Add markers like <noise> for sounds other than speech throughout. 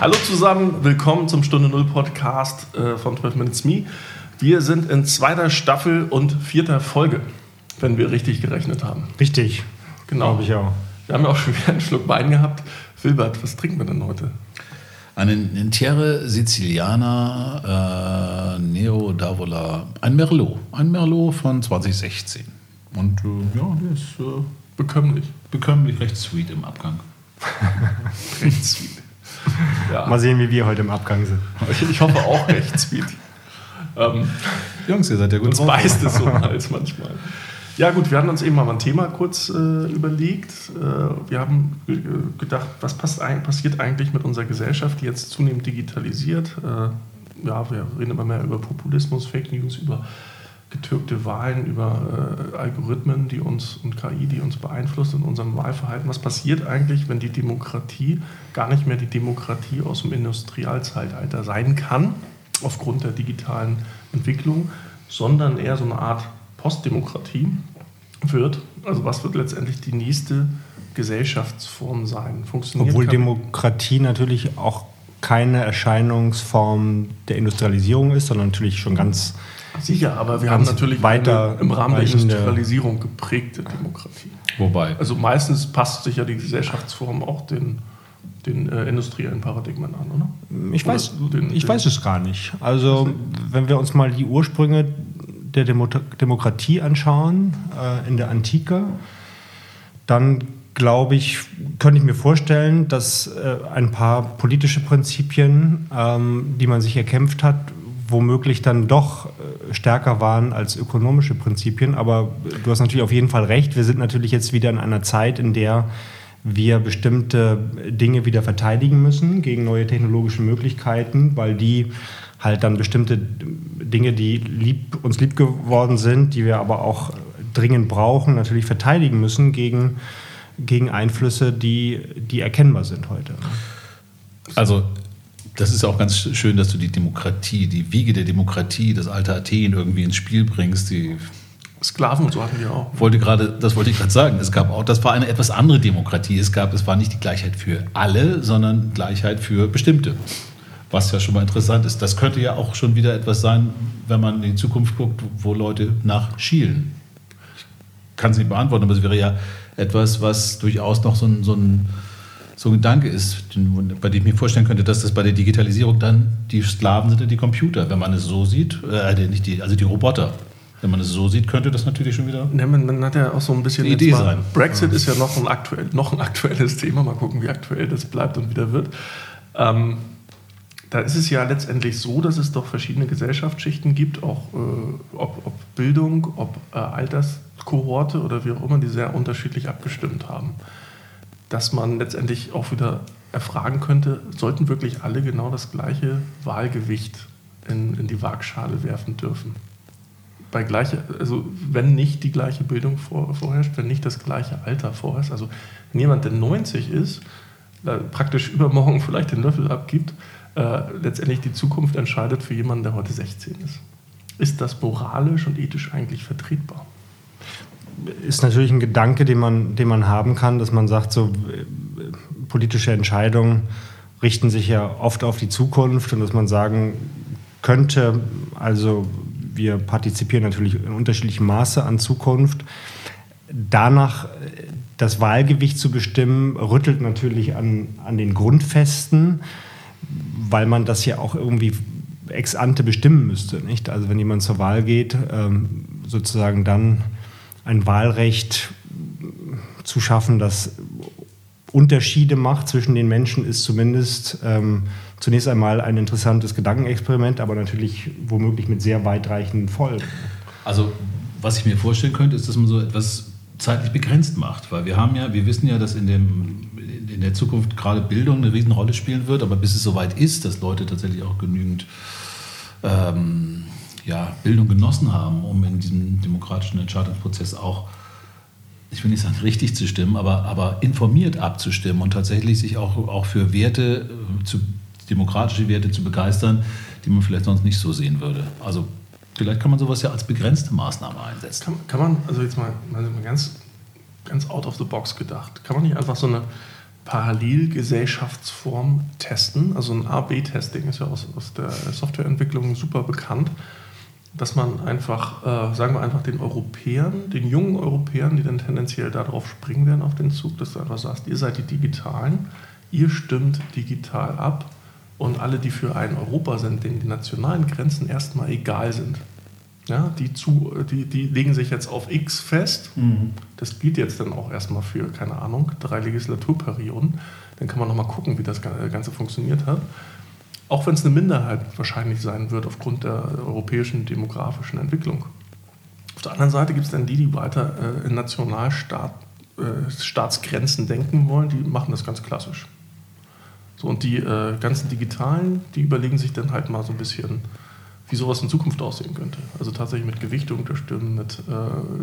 Hallo zusammen, willkommen zum Stunde Null Podcast äh, von 12 Minutes Me. Wir sind in zweiter Staffel und vierter Folge, wenn wir richtig gerechnet haben. Richtig. Genau. Glaube ich auch. Wir haben ja auch schon <laughs> wieder einen Schluck Wein gehabt. Wilbert, was trinken wir denn heute? Einen Intiere Sizilianer äh, Nero d'Avola, ein Merlot, ein Merlot von 2016. Und äh, ja, der ist äh, Bekömmlich. bekömmlich recht sweet im Abgang. <laughs> Recht sweet. Ja. Mal sehen, wie wir heute im Abgang sind. Ich hoffe auch recht sweet. Ähm, Jungs, ihr seid ja gut uns beißt es so im Hals manchmal. Ja gut, wir hatten uns eben mal ein Thema kurz äh, überlegt. Äh, wir haben ge- gedacht, was passt ein, passiert eigentlich mit unserer Gesellschaft, die jetzt zunehmend digitalisiert. Äh, ja, wir reden immer mehr über Populismus, Fake News, über getürkte Wahlen, über äh, Algorithmen, die uns und KI, die uns beeinflusst in unserem Wahlverhalten. Was passiert eigentlich, wenn die Demokratie gar nicht mehr die Demokratie aus dem Industrialzeitalter sein kann, aufgrund der digitalen Entwicklung, sondern eher so eine Art Postdemokratie wird? Also was wird letztendlich die nächste Gesellschaftsform sein? Funktioniert Obwohl Demokratie natürlich auch keine Erscheinungsform der Industrialisierung ist, sondern natürlich schon ganz Sicher, aber wir haben natürlich weiter eine im Rahmen der Industrialisierung geprägte Demokratie. Wobei, Also meistens passt sich ja die Gesellschaftsform auch den, den äh, industriellen Paradigmen an, oder? Ich Oder weiß, den- ich den- weiß es gar nicht. Also, wenn wir uns mal die Ursprünge der Demo Demokratie anschauen äh, in der Antike, dann glaube ich, könnte ich mir vorstellen, dass äh, ein paar politische Prinzipien, ähm, die man sich erkämpft hat, womöglich dann doch äh, stärker waren als ökonomische Prinzipien. Aber du hast natürlich auf jeden Fall recht. Wir sind natürlich jetzt wieder in einer Zeit, in der wir bestimmte Dinge wieder verteidigen müssen gegen neue technologische Möglichkeiten, weil die halt dann bestimmte Dinge, die lieb, uns lieb geworden sind, die wir aber auch dringend brauchen, natürlich verteidigen müssen gegen, gegen Einflüsse, die, die erkennbar sind heute. also das ist ja auch ganz schön, dass du die Demokratie, die Wiege der Demokratie, das alte Athen irgendwie ins Spiel bringst. Die Sklaven und so hatten wir auch. wollte gerade, das wollte ich gerade sagen. Es gab auch, das war eine etwas andere Demokratie. Es gab, es war nicht die Gleichheit für alle, sondern Gleichheit für bestimmte. Was ja schon mal interessant ist. Das könnte ja auch schon wieder etwas sein, wenn man in die Zukunft guckt, wo Leute nach schielen. Ich kann es nicht beantworten, aber es wäre ja etwas, was durchaus noch so ein, so ein, so ein Gedanke ist, bei dem ich mir vorstellen könnte, dass das bei der Digitalisierung dann die Sklaven sind die Computer. Wenn man es so sieht, äh, nicht die, also die Roboter. Wenn man es so sieht, könnte das natürlich schon wieder Ne, man, man hat ja auch so ein bisschen Idee mal- sein. Brexit ist ja noch ein, aktuell, noch ein aktuelles Thema. Mal gucken, wie aktuell das bleibt und wieder wird. Ähm, da ist es ja letztendlich so, dass es doch verschiedene Gesellschaftsschichten gibt, auch äh, ob, ob Bildung, ob äh, Alterskohorte oder wie auch immer, die sehr unterschiedlich abgestimmt haben. Dass man letztendlich auch wieder erfragen könnte, sollten wirklich alle genau das gleiche Wahlgewicht in, in die Waagschale werfen dürfen? bei gleicher, also wenn nicht die gleiche Bildung vor, vorherrscht, wenn nicht das gleiche Alter vorherrscht, also wenn jemand, der 90 ist, äh, praktisch übermorgen <laughs> vielleicht den Löffel abgibt, äh, letztendlich die Zukunft entscheidet für jemanden, der heute 16 ist. Ist das moralisch und ethisch eigentlich vertretbar? Ist natürlich ein Gedanke, den man, den man haben kann, dass man sagt, so äh, politische Entscheidungen richten sich ja oft auf die Zukunft und dass man sagen könnte, also wir partizipieren natürlich in unterschiedlichem Maße an Zukunft. Danach äh, das Wahlgewicht zu bestimmen, rüttelt natürlich an, an den Grundfesten, weil man das ja auch irgendwie ex ante bestimmen müsste. Nicht? Also wenn jemand zur Wahl geht, ähm, sozusagen dann ein Wahlrecht zu schaffen, das Unterschiede macht zwischen den Menschen, ist zumindest ähm, zunächst einmal ein interessantes Gedankenexperiment, aber natürlich womöglich mit sehr weitreichenden Folgen. Also, was ich mir vorstellen könnte, ist, dass man so etwas zeitlich begrenzt macht. Weil wir haben ja, wir wissen ja, dass in, dem, in der Zukunft gerade Bildung eine Riesenrolle spielen wird, aber bis es soweit ist, dass Leute tatsächlich auch genügend ähm, ja, Bildung genossen haben, um in diesem demokratischen Entscheidungsprozess auch, ich will nicht sagen richtig zu stimmen, aber, aber informiert abzustimmen und tatsächlich sich auch, auch für Werte, äh, zu, demokratische Werte zu begeistern, die man vielleicht sonst nicht so sehen würde. Also vielleicht kann man sowas ja als begrenzte Maßnahme einsetzen. Kann, kann man, also jetzt mal, mal ganz, ganz out of the box gedacht, kann man nicht einfach so eine Parallelgesellschaftsform testen. Also ein A-B-Testing ist ja aus, aus der Softwareentwicklung super bekannt, dass man einfach, äh, sagen wir einfach den Europäern, den jungen Europäern, die dann tendenziell darauf springen werden auf den Zug, dass du einfach sagst, ihr seid die Digitalen, ihr stimmt digital ab und alle, die für ein Europa sind, denen die nationalen Grenzen erstmal egal sind. Ja, die, zu, die, die legen sich jetzt auf X fest. Mhm. Das gilt jetzt dann auch erstmal für, keine Ahnung, drei Legislaturperioden. Dann kann man nochmal gucken, wie das Ganze funktioniert hat. Auch wenn es eine Minderheit wahrscheinlich sein wird aufgrund der europäischen demografischen Entwicklung. Auf der anderen Seite gibt es dann die, die weiter äh, in Nationalstaatsgrenzen äh, denken wollen, die machen das ganz klassisch. So, und die äh, ganzen Digitalen, die überlegen sich dann halt mal so ein bisschen, wie sowas in Zukunft aussehen könnte. Also tatsächlich mit Gewichtung der Stimmen, mit, äh,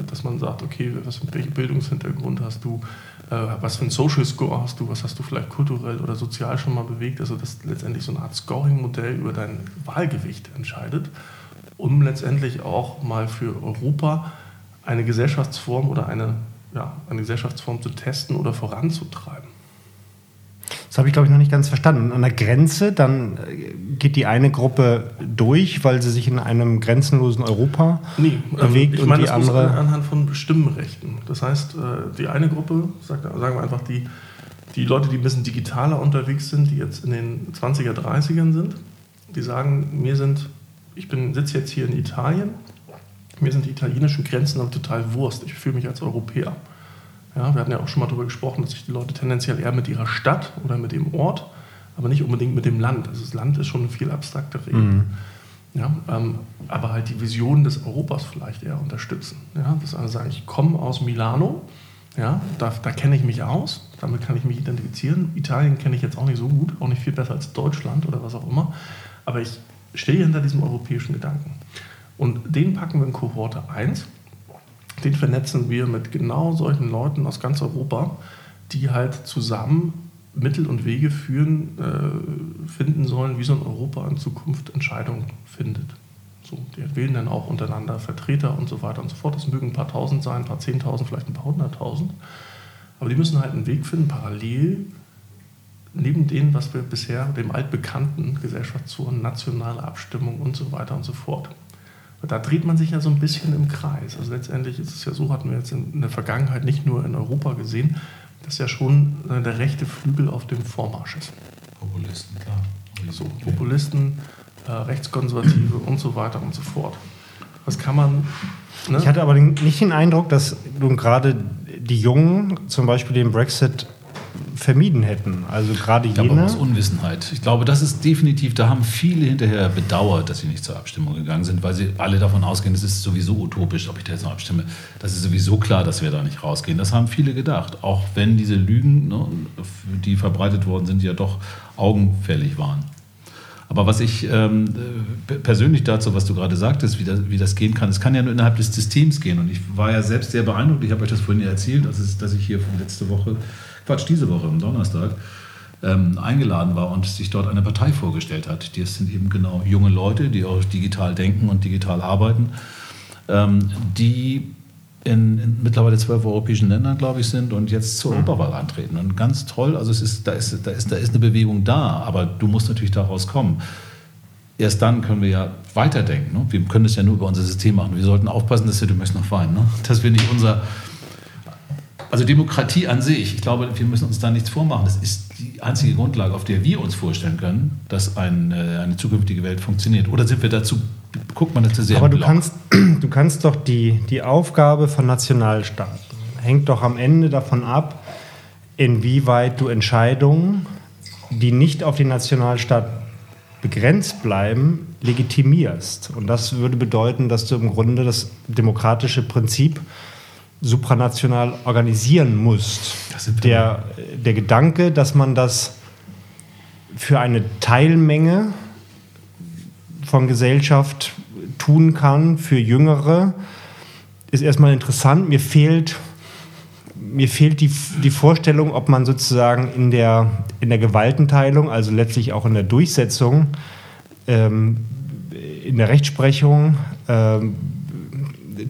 dass man sagt, okay, was welchen Bildungshintergrund hast du, was für ein Social Score hast du, was hast du vielleicht kulturell oder sozial schon mal bewegt. Also dass letztendlich so eine Art Scoring-Modell über dein Wahlgewicht entscheidet, um letztendlich auch mal für Europa eine Gesellschaftsform oder eine, ja, eine Gesellschaftsform zu testen oder voranzutreiben. Das habe ich, glaube ich, noch nicht ganz verstanden. An der Grenze, dann äh, geht die eine Gruppe durch, weil sie sich in einem grenzenlosen Europa nee, ähm, bewegt ich und meine, die andere... anhand von Stimmrechten. Das heißt, äh, die eine Gruppe, sagen wir einfach die, die Leute, die ein bisschen digitaler unterwegs sind, die jetzt in den 20er, 30ern sind, die sagen, mir sind, ich sitze jetzt hier in Italien, mir sind die italienischen Grenzen aber total Wurst. Ich fühle mich als Europäer. Ja, wir hatten ja auch schon mal darüber gesprochen, dass sich die Leute tendenziell eher mit ihrer Stadt oder mit dem Ort, aber nicht unbedingt mit dem Land. Also das Land ist schon eine viel abstraktere Ebene. Mhm. Ja, ähm, aber halt die Vision des Europas vielleicht eher unterstützen. Ja, dass alle sagen, ich komme aus Milano, ja, da, da kenne ich mich aus, damit kann ich mich identifizieren. Italien kenne ich jetzt auch nicht so gut, auch nicht viel besser als Deutschland oder was auch immer. Aber ich stehe hinter diesem europäischen Gedanken. Und den packen wir in Kohorte 1 den vernetzen wir mit genau solchen Leuten aus ganz Europa, die halt zusammen Mittel und Wege führen, äh, finden sollen, wie so ein Europa in Zukunft Entscheidungen findet. So, die wählen dann auch untereinander Vertreter und so weiter und so fort. Das mögen ein paar Tausend sein, ein paar Zehntausend, vielleicht ein paar Hunderttausend. Aber die müssen halt einen Weg finden, parallel neben dem, was wir bisher, dem altbekannten Gesellschaftszonen, nationale Abstimmung und so weiter und so fort. Da dreht man sich ja so ein bisschen im Kreis. Also letztendlich ist es ja so, hatten wir jetzt in der Vergangenheit nicht nur in Europa gesehen, dass ja schon der rechte Flügel auf dem Vormarsch ist. Populisten, klar. So, Populisten, äh, Rechtskonservative und so weiter und so fort. Was kann man. Ne? Ich hatte aber nicht den Eindruck, dass nun gerade die Jungen zum Beispiel den Brexit vermieden hätten. Also gerade jene. Aber aus Unwissenheit. Ich glaube, das ist definitiv, da haben viele hinterher bedauert, dass sie nicht zur Abstimmung gegangen sind, weil sie alle davon ausgehen, es ist sowieso utopisch, ob ich da jetzt noch abstimme. Das ist sowieso klar, dass wir da nicht rausgehen. Das haben viele gedacht. Auch wenn diese Lügen, ne, die verbreitet worden sind, ja doch augenfällig waren. Aber was ich ähm, persönlich dazu, was du gerade sagtest, wie das, wie das gehen kann, es kann ja nur innerhalb des Systems gehen. Und ich war ja selbst sehr beeindruckt, ich habe euch das vorhin erzählt, dass, dass ich hier von letzte Woche Quatsch, diese Woche am Donnerstag, ähm, eingeladen war und sich dort eine Partei vorgestellt hat. Das sind eben genau junge Leute, die auch digital denken und digital arbeiten, ähm, die in, in, mittlerweile zwölf europäischen Ländern, glaube ich, sind und jetzt zur mhm. Europawahl antreten. Und ganz toll, also es ist, da, ist, da, ist, da ist eine Bewegung da, aber du musst natürlich daraus kommen. Erst dann können wir ja weiterdenken. Ne? Wir können das ja nur über unser System machen. Wir sollten aufpassen, dass wir, du möchtest noch weinen, ne? dass wir nicht unser, also Demokratie an sich, ich glaube, wir müssen uns da nichts vormachen. Das ist die einzige Grundlage, auf der wir uns vorstellen können, dass ein, äh, eine zukünftige Welt funktioniert. Oder sind wir dazu, guckt man das sehr Aber du kannst, <clears throat> du kannst doch die, die Aufgabe von Nationalstaaten, hängt doch am Ende davon ab, inwieweit du Entscheidungen, die nicht auf den Nationalstaat begrenzt bleiben, legitimierst. Und das würde bedeuten, dass du im Grunde das demokratische Prinzip supranational organisieren musst. Der, der Gedanke, dass man das für eine Teilmenge von Gesellschaft tun kann, für Jüngere, ist erstmal interessant. Mir fehlt, mir fehlt die, die Vorstellung, ob man sozusagen in der, in der Gewaltenteilung, also letztlich auch in der Durchsetzung, ähm, in der Rechtsprechung, ähm,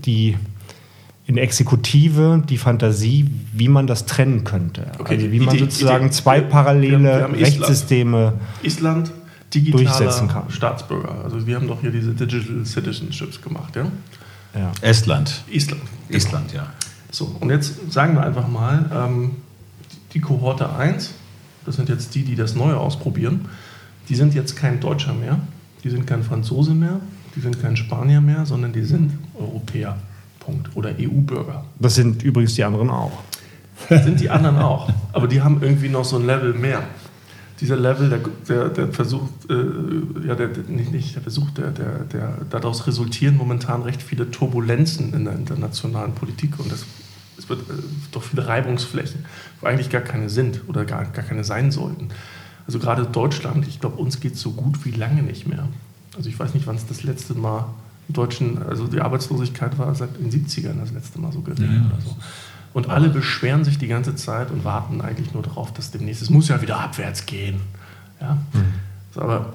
die in Exekutive die Fantasie, wie man das trennen könnte. Okay, also wie man die- sozusagen die- zwei wir- parallele wir haben Island. Rechtssysteme Island, digitaler Durchsetzen kann. Staatsbürger. Also wir haben doch hier diese Digital Citizenships gemacht, ja? ja. Estland. Island. Island, ja. So, und jetzt sagen wir einfach mal, ähm, die Kohorte 1, das sind jetzt die, die das Neue ausprobieren, die sind jetzt kein Deutscher mehr, die sind kein Franzose mehr, die sind kein Spanier mehr, sondern die sind Europäer. Punkt. Oder EU-Bürger. Das sind übrigens die anderen auch. Sind die anderen auch. Aber die haben irgendwie noch so ein Level mehr. Dieser Level, der, der, der versucht, äh, ja, der, nicht, nicht der Versuch, der, der, der, daraus resultieren momentan recht viele Turbulenzen in der internationalen Politik und das, es wird äh, doch viele Reibungsflächen, wo eigentlich gar keine sind oder gar, gar keine sein sollten. Also gerade Deutschland, ich glaube, uns geht es so gut wie lange nicht mehr. Also ich weiß nicht, wann es das letzte Mal Deutschen, also die Arbeitslosigkeit war seit den 70ern das letzte Mal so gering Ja, oder so. Und alle beschweren sich die ganze Zeit und warten eigentlich nur darauf, dass demnächst, es muss ja wieder abwärts gehen. Ja? So, aber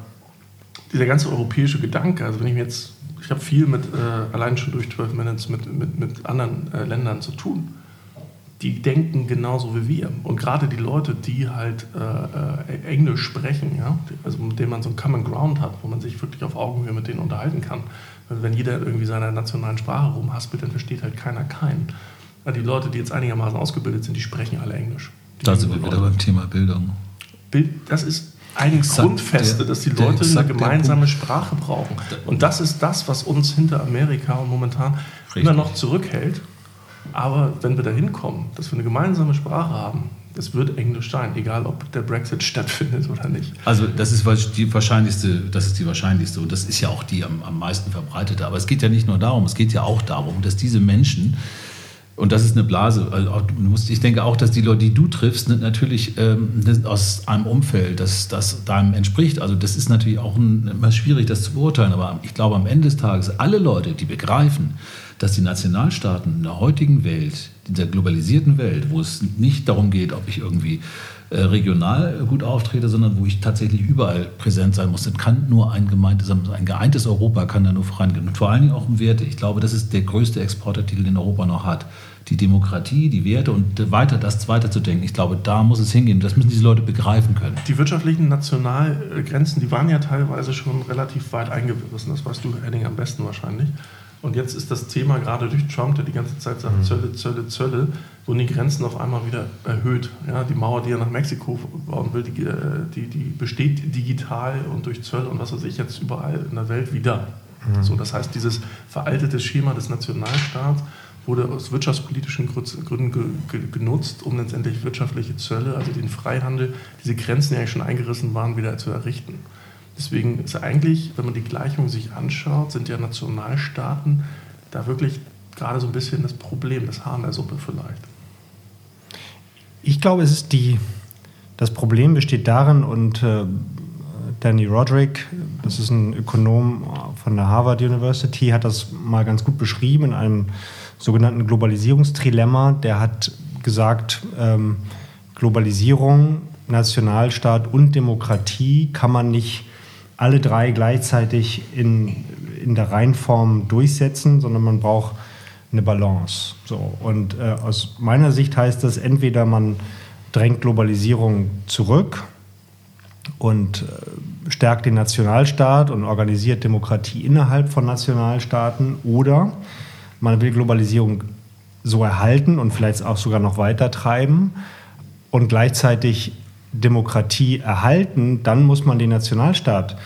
dieser ganze europäische Gedanke, also wenn ich mir jetzt, ich habe viel mit, äh, allein schon durch 12 Minutes mit, mit, mit anderen äh, Ländern zu tun, die denken genauso wie wir. Und gerade die Leute, die halt äh, äh, Englisch sprechen, ja, also mit denen man so einen Common Ground hat, wo man sich wirklich auf Augenhöhe mit denen unterhalten kann. Weil wenn jeder irgendwie seiner nationalen Sprache rumhaspelt, dann versteht halt keiner keinen. Weil die Leute, die jetzt einigermaßen ausgebildet sind, die sprechen alle Englisch. Die Da sind wir wieder beim Thema Bildung. Bild, das ist eine Exakt Grundfeste, der- dass die Leute eine gemeinsame. Sprache brauchen. Und das ist das, was uns hinter Amerika und momentan Richtig. immer noch zurückhält. Aber wenn wir da hinkommen, dass wir eine gemeinsame Sprache haben, es wird Englisch sein, egal ob der Brexit <laughs> stattfindet oder nicht. Also das ist die wahrscheinlichste, das ist die wahrscheinlichste und das ist ja auch die am, am meisten verbreitete. Aber es geht ja nicht nur darum, es geht ja auch darum, dass diese Menschen und das ist eine Blase. Ich denke auch, dass die Leute, die du triffst, natürlich ähm, aus einem Umfeld, das, das deinem entspricht. Also das ist natürlich auch ein, immer schwierig, das zu beurteilen. Aber ich glaube, am Ende des Tages, alle Leute, die begreifen, dass die Nationalstaaten in der heutigen Welt, in der globalisierten Welt, wo es nicht darum geht, ob ich irgendwie äh, regional gut auftrete, sondern wo ich tatsächlich überall präsent sein muss, dann kann nur ein, gemeintes, ein geeintes Europa kann da nur vorangehen. Und vor allen Dingen auch um Werte. Ich glaube, das ist der größte Exportartikel, den Europa noch hat. Die Demokratie, die Werte und weiter das weiterzudenken. Ich glaube, da muss es hingehen. Das müssen diese Leute begreifen können. Die wirtschaftlichen Nationalgrenzen, die waren ja teilweise schon relativ weit eingerissen. Das weißt du, Henning, am besten wahrscheinlich. Und jetzt ist das Thema gerade durch Trump, der die ganze Zeit sagt, Zölle, Zölle, Zölle, wurden die Grenzen auf einmal wieder erhöht. Ja, die Mauer, die er nach Mexiko bauen will, die, äh, die, die besteht digital und durch Zölle und was weiß ich jetzt überall in der Welt wieder. So, das heißt, dieses veraltete Schema des Nationalstaats wurde aus wirtschaftspolitischen Gründen Gründen ge ge genutzt, um letztendlich wirtschaftliche Zölle, also den Freihandel, diese Grenzen, die eigentlich schon eingerissen waren, wieder zu errichten. Deswegen ist eigentlich, wenn man die Gleichung sich anschaut, sind ja Nationalstaaten da wirklich gerade so ein bisschen das Problem, das Haar in der Suppe vielleicht. Ich glaube, es ist die, das Problem besteht darin, und äh, Danny Roderick, das ist ein Ökonom von der Harvard University, hat das mal ganz gut beschrieben in einem sogenannten Globalisierungstrilemma. Der hat gesagt, ähm, Globalisierung, Nationalstaat und Demokratie kann man nicht alle drei gleichzeitig in, in der Reihenform durchsetzen, sondern man braucht eine Balance. So. Und äh, aus meiner Sicht heißt das, entweder man drängt Globalisierung zurück und äh, stärkt den Nationalstaat und organisiert Demokratie innerhalb von Nationalstaaten oder man will Globalisierung so erhalten und vielleicht auch sogar noch weiter treiben und gleichzeitig Demokratie erhalten, dann muss man den Nationalstaat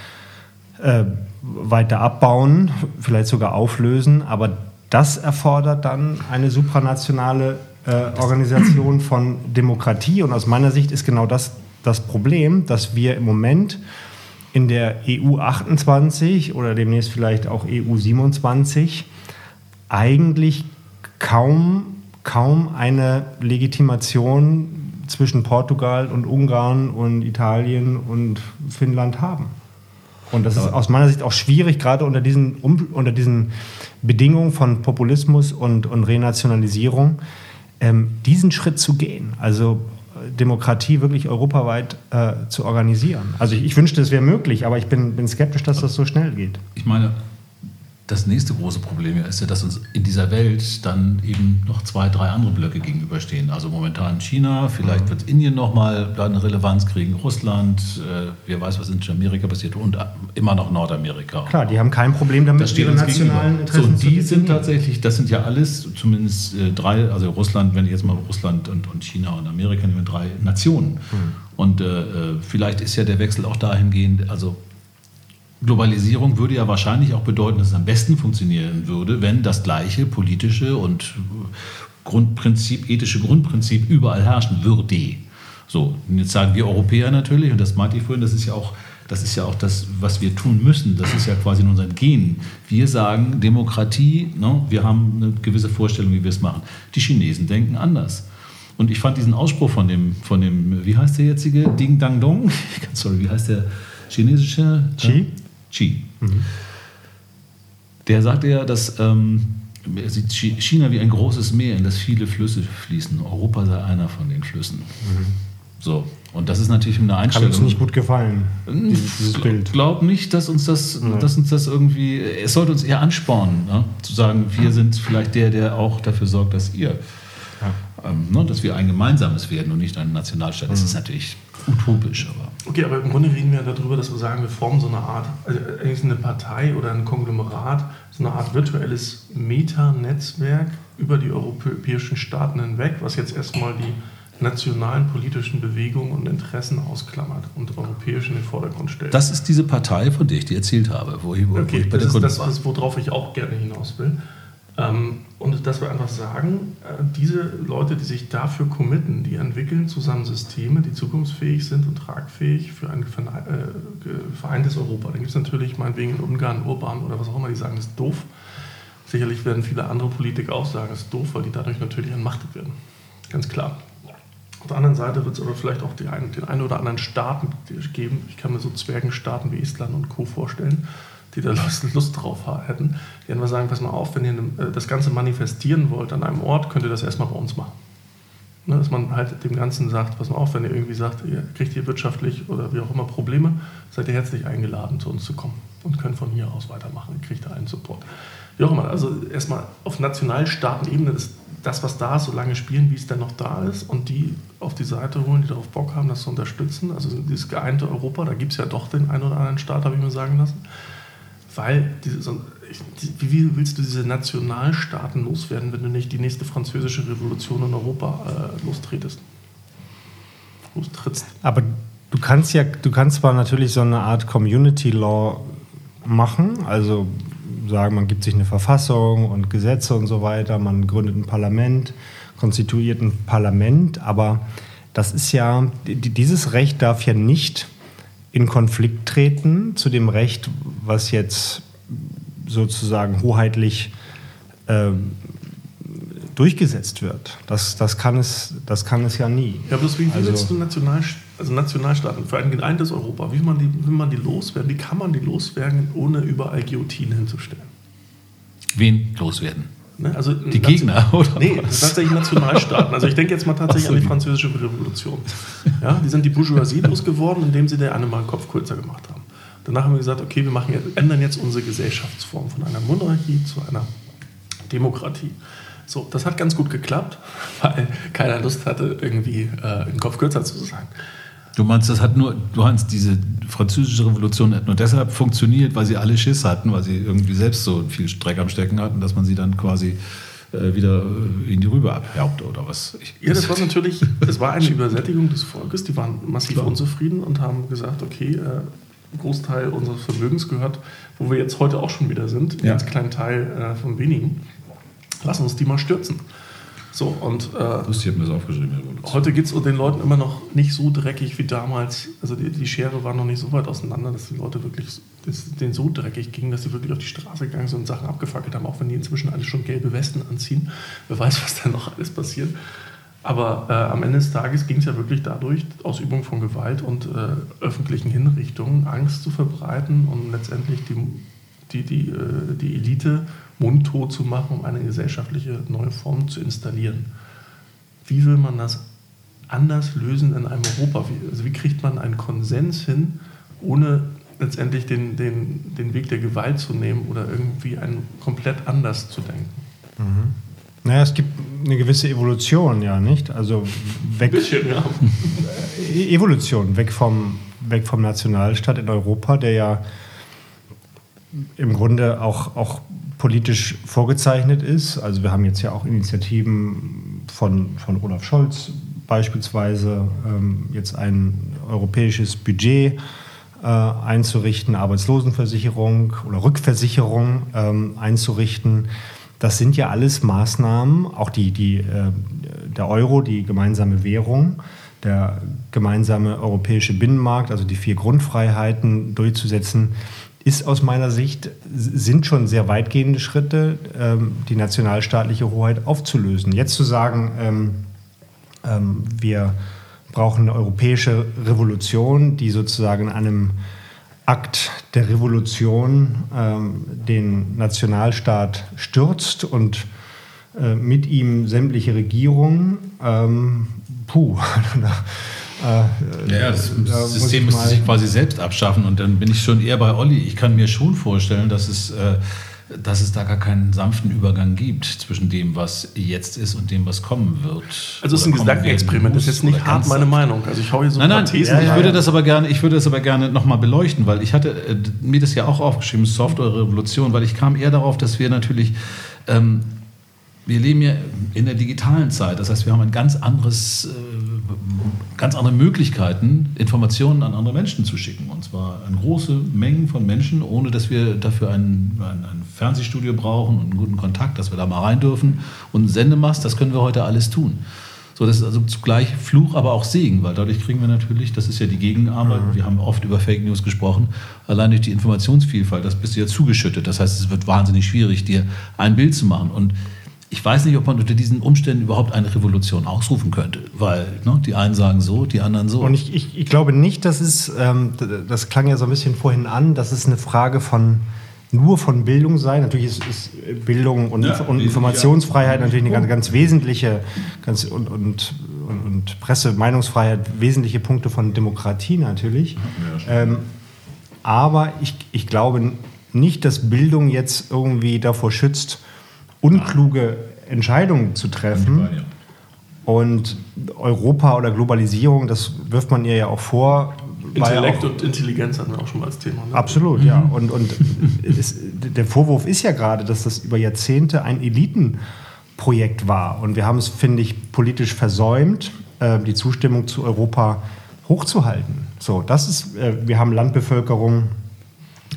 äh, weiter abbauen, vielleicht sogar auflösen, aber das erfordert dann eine supranationale äh, Organisation von Demokratie. Und aus meiner Sicht ist genau das das Problem, dass wir im Moment in der EU 28 oder demnächst vielleicht auch EU 27 eigentlich kaum, kaum eine Legitimation zwischen Portugal und Ungarn und Italien und Finnland haben. Und das ist aus meiner Sicht auch schwierig, gerade unter diesen, unter diesen Bedingungen von Populismus und, und Renationalisierung, ähm, diesen Schritt zu gehen. Also äh, Demokratie wirklich europaweit äh, zu organisieren. Also ich, ich wünschte, es wäre möglich, aber ich bin, bin skeptisch, dass das so schnell geht. Ich meine, das nächste große Problem ist ja, dass uns in dieser Welt dann eben noch zwei, drei andere Blöcke gegenüberstehen. Also momentan China, vielleicht mhm. wird Indien nochmal eine Relevanz kriegen, Russland, äh, wer weiß, was in Amerika passiert und immer noch Nordamerika. Klar, die haben kein Problem damit, ihre nationalen Interessen so, die sind tatsächlich, das sind ja alles, zumindest äh, drei, also Russland, wenn ich jetzt mal Russland und, und China und Amerika nehmen, drei Nationen. Mhm. Und äh, äh, vielleicht ist ja der Wechsel auch dahingehend, also Globalisierung würde ja wahrscheinlich auch bedeuten, dass es am besten funktionieren würde, wenn das gleiche politische und Grundprinzip, ethische Grundprinzip überall herrschen würde. So, und jetzt sagen wir Europäer natürlich, und das meinte ich vorhin, das ist ja auch das ist ja auch das, was wir tun müssen. Das ist ja quasi in unseren Genen. Wir sagen Demokratie, ne, wir haben eine gewisse Vorstellung, wie wir es machen. Die Chinesen denken anders. Und ich fand diesen Ausspruch von dem, von dem wie heißt der jetzige? Ding Dang Dong? <laughs> Sorry, wie heißt der chinesische? Xi? Xi. Mhm. Der sagte ja, dass ähm, er sieht China wie ein großes Meer, in das viele Flüsse fließen. Europa sei einer von den Flüssen. Mhm. So, und das ist natürlich eine Einstellung. Kann uns nicht gut gefallen, dieses, dieses Bild. Ich glaube nicht, dass uns, das, ja. dass uns das irgendwie, es sollte uns eher anspornen, ne? zu sagen, wir sind vielleicht der, der auch dafür sorgt, dass ihr, ja. ähm, ne? dass wir ein gemeinsames werden und nicht ein Nationalstaat. Das mhm. ist natürlich utopisch. Aber. Okay, aber im Grunde reden wir darüber, dass wir sagen, wir formen so eine Art, also eigentlich eine Partei oder ein Konglomerat, so eine Art virtuelles Meta-Netzwerk über die europäischen Staaten hinweg, was jetzt erstmal die nationalen politischen Bewegungen und Interessen ausklammert und europäisch in den Vordergrund stellt. Das ist diese Partei, von der ich dir erzählt habe, wo ich, wo okay, ich bei das der ist das, worauf ich auch gerne hinaus will. Ähm, und dass wir einfach sagen, äh, diese Leute, die sich dafür committen, die entwickeln zusammen Systeme, die zukunftsfähig sind und tragfähig für ein äh, vereintes Europa. Dann gibt es natürlich meinetwegen in Ungarn, Urban oder was auch immer, die sagen, das ist doof. Sicherlich werden viele andere Politiker auch sagen, das ist doof, weil die dadurch natürlich entmachtet werden. Ganz klar. Auf der anderen Seite wird es aber vielleicht auch den einen oder anderen Staaten geben. Ich kann mir so Zwergenstaaten wie Estland und Co. vorstellen, die da Lust, drauf hätten, die einfach sagen, pass mal auf, wenn ihr äh, das Ganze manifestieren wollt an einem Ort, könnt ihr das erstmal bei uns machen. Ne, dass man halt dem Ganzen sagt, pass mal auf, wenn ihr irgendwie sagt, ihr kriegt hier wirtschaftlich oder wie auch immer Probleme, seid ihr herzlich eingeladen, zu uns zu kommen und könnt von hier aus weitermachen, ihr kriegt da einen Support. Wie auch immer, also erstmal auf Nationalstaatenebene ist das, was da ist, so lange spielen, wie es denn noch da ist und die auf die Seite holen, die darauf Bock haben, das zu unterstützen. Also dieses geeinte Europa, da gibt es ja doch den einen oder anderen Staat, habe ich mir sagen lassen weil diese, so, wie willst du diese Nationalstaaten loswerden, wenn du nicht die nächste französische Revolution in Europa äh, lostretest? Lostrittst. Aber du kannst ja, du kannst zwar natürlich so eine Art Community Law machen, also sagen, man gibt sich eine Verfassung und Gesetze und so weiter, man gründet ein Parlament, konstituiert ein Parlament, aber das ist ja, dieses Recht darf ja nicht in Konflikt treten zu dem Recht, was jetzt sozusagen hoheitlich äh, durchgesetzt wird. Das, das, kann es, das kann es ja nie. Ja, bloß wie, also, willst du National, also Nationalstaaten für ein geeintes Europa, wie will man, die, will man die loswerden? Wie kann man die loswerden, ohne überall Guillotinen hinzustellen? Wen loswerden? Ne? Also die Gegner, <laughs> oder? Nee, tatsächlich Nationalstaaten. Also ich denke jetzt mal tatsächlich so, an die französische Revolution. Ja, die sind die Bourgeoisie losgeworden, indem sie der eine mal den Kopf kürzer gemacht haben. Danach haben wir gesagt, okay, wir machen jetzt, ändern jetzt unsere Gesellschaftsform von einer Monarchie zu einer Demokratie. So, das hat ganz gut geklappt, <laughs> weil keiner Lust hatte, irgendwie äh, den Kopf kürzer zu sein. Du meinst, das hat nur, du meinst, diese französische Revolution hat nur deshalb funktioniert, weil sie alle Schiss hatten, weil sie irgendwie selbst so viel Streck am Stecken hatten, dass man sie dann quasi äh, wieder äh, in die Rübe abherbte oder was? Ich, ja, das war natürlich, es war eine <laughs> Übersättigung des Volkes, die waren massiv Klar. unzufrieden und haben gesagt, okay, äh, ein Großteil unseres Vermögens gehört, wo wir jetzt heute auch schon wieder sind, ein ja. ganz kleinen Teil äh, von wenigen, lassen uns die mal stürzen. So, und äh, Lustig, ich habe mir das aufgeschrieben. Heute geht es den Leuten immer noch nicht so dreckig wie damals. Also die, die, Schere war noch nicht so weit auseinander, dass die Leute wirklich, dass denen so dreckig ging, dass sie wirklich auf die Straße gegangen sind und Sachen abgefackelt haben, auch wenn die inzwischen alle schon gelbe Westen anziehen. Wer weiß, was da noch alles passiert. Aber äh, am Ende des Tages ging es ja wirklich dadurch, Ausübung von Gewalt und äh, öffentlichen Hinrichtungen, Angst zu verbreiten und letztendlich die, die, die, äh, die Elite mundtot zu machen, um eine gesellschaftliche neue Form zu installieren. Wie will man das anders lösen in einem Europa? Wie, also wie kriegt man einen Konsens hin, ohne letztendlich den, den, den Weg der Gewalt zu nehmen oder irgendwie einen komplett anders zu denken. Mhm. Naja, es gibt eine gewisse Evolution, ja, nicht? Also weg. Bisschen, ja. E-, Evolution, weg vom, weg vom Nationalstaat in Europa, der ja im Grunde auch, auch politisch vorgezeichnet ist. Also wir haben jetzt ja auch Initiativen von, von Olaf Scholz beispielsweise, ähm, jetzt ein europäisches Budget äh, einzurichten, Arbeitslosenversicherung oder Rückversicherung ähm, einzurichten. Das sind ja alles Maßnahmen, auch die, die, äh, der Euro, die gemeinsame Währung, der gemeinsame europäische Binnenmarkt, also die vier Grundfreiheiten durchzusetzen, ist aus meiner Sicht, sind schon sehr weitgehende Schritte, ähm, die nationalstaatliche Hoheit aufzulösen. Jetzt zu sagen, ähm, ähm, wir brauchen eine europäische Revolution, die sozusagen in einem Akt der Revolution den Nationalstaat stürzt und äh, mit ihm sämtliche Regierungen, puh, <laughs> Äh, ja, das da System müsste sich quasi selbst abschaffen und dann bin ich schon eher bei Olli. Ich kann mir schon vorstellen, dass es, äh, dass es da gar keinen sanften Übergang gibt zwischen dem, was jetzt ist und dem, was kommen wird. Also es ist ein Gedankenexperiment, das ist jetzt nicht hart meine Meinung. Also ich hau hier so nein, nein, Thesen ich würde das aber gerne, ich würde das aber gerne nochmal beleuchten, weil ich hatte äh, mir das ja auch aufgeschrieben, Software-Revolution, weil ich kam eher darauf, dass wir natürlich ähm, wir leben ja in der digitalen Zeit. Das heißt, wir haben ein ganz anderes, äh, ganz andere Möglichkeiten, Informationen an andere Menschen zu schicken. Und zwar an große Mengen von Menschen, ohne dass wir dafür ein, ein, ein Fernsehstudio brauchen und einen guten Kontakt, dass wir da mal rein dürfen. Und einen Sendemast, das können wir heute alles tun. So, das ist also zugleich Fluch, aber auch Segen, weil dadurch kriegen wir natürlich, das ist ja die Gegenarbeit, mhm. wir haben oft über Fake News gesprochen, allein durch die Informationsvielfalt, das bist du ja zugeschüttet. Das heißt, es wird wahnsinnig schwierig, dir ein Bild zu machen. Und ich weiß nicht, ob man unter diesen Umständen überhaupt eine Revolution ausrufen könnte, weil ne, die einen sagen so, die anderen so. Und ich, ich, ich glaube nicht, dass es, ähm, das klang ja so ein bisschen vorhin an, dass es eine Frage von nur von Bildung sei. Natürlich ist, ist Bildung und, ja, und Informationsfreiheit natürlich eine ganz, ganz wesentliche ganz, und, und, und Presse, Meinungsfreiheit wesentliche Punkte von Demokratie natürlich. Ja, ähm, aber ich, ich glaube nicht, dass Bildung jetzt irgendwie davor schützt, unkluge Entscheidungen zu treffen. Und Europa oder Globalisierung, das wirft man ihr ja auch vor. Intellekt auch, und Intelligenz hatten wir auch schon mal als Thema. Ne? Absolut, mhm. ja. Und, und <laughs> es, der Vorwurf ist ja gerade, dass das über Jahrzehnte ein Elitenprojekt war. Und wir haben es, finde ich, politisch versäumt, äh, die Zustimmung zu Europa hochzuhalten. So, das ist, äh, wir haben Landbevölkerung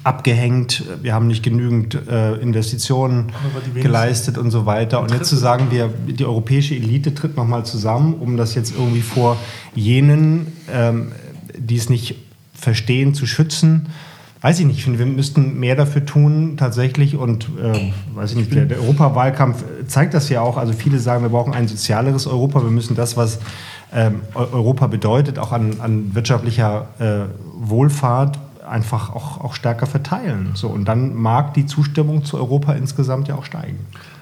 abgehängt, wir haben nicht genügend äh, Investitionen geleistet und so weiter. Und jetzt zu sagen, wir, die europäische Elite tritt nochmal zusammen, um das jetzt irgendwie vor jenen, ähm, die es nicht verstehen, zu schützen, weiß ich nicht. Ich finde, wir müssten mehr dafür tun tatsächlich. Und äh, weiß ich nicht, der, der Europawahlkampf zeigt das ja auch. Also viele sagen, wir brauchen ein sozialeres Europa. Wir müssen das, was ähm, Europa bedeutet, auch an, an wirtschaftlicher äh, Wohlfahrt einfach auch, auch stärker verteilen. So, und dann mag die Zustimmung zu Europa insgesamt ja auch steigen.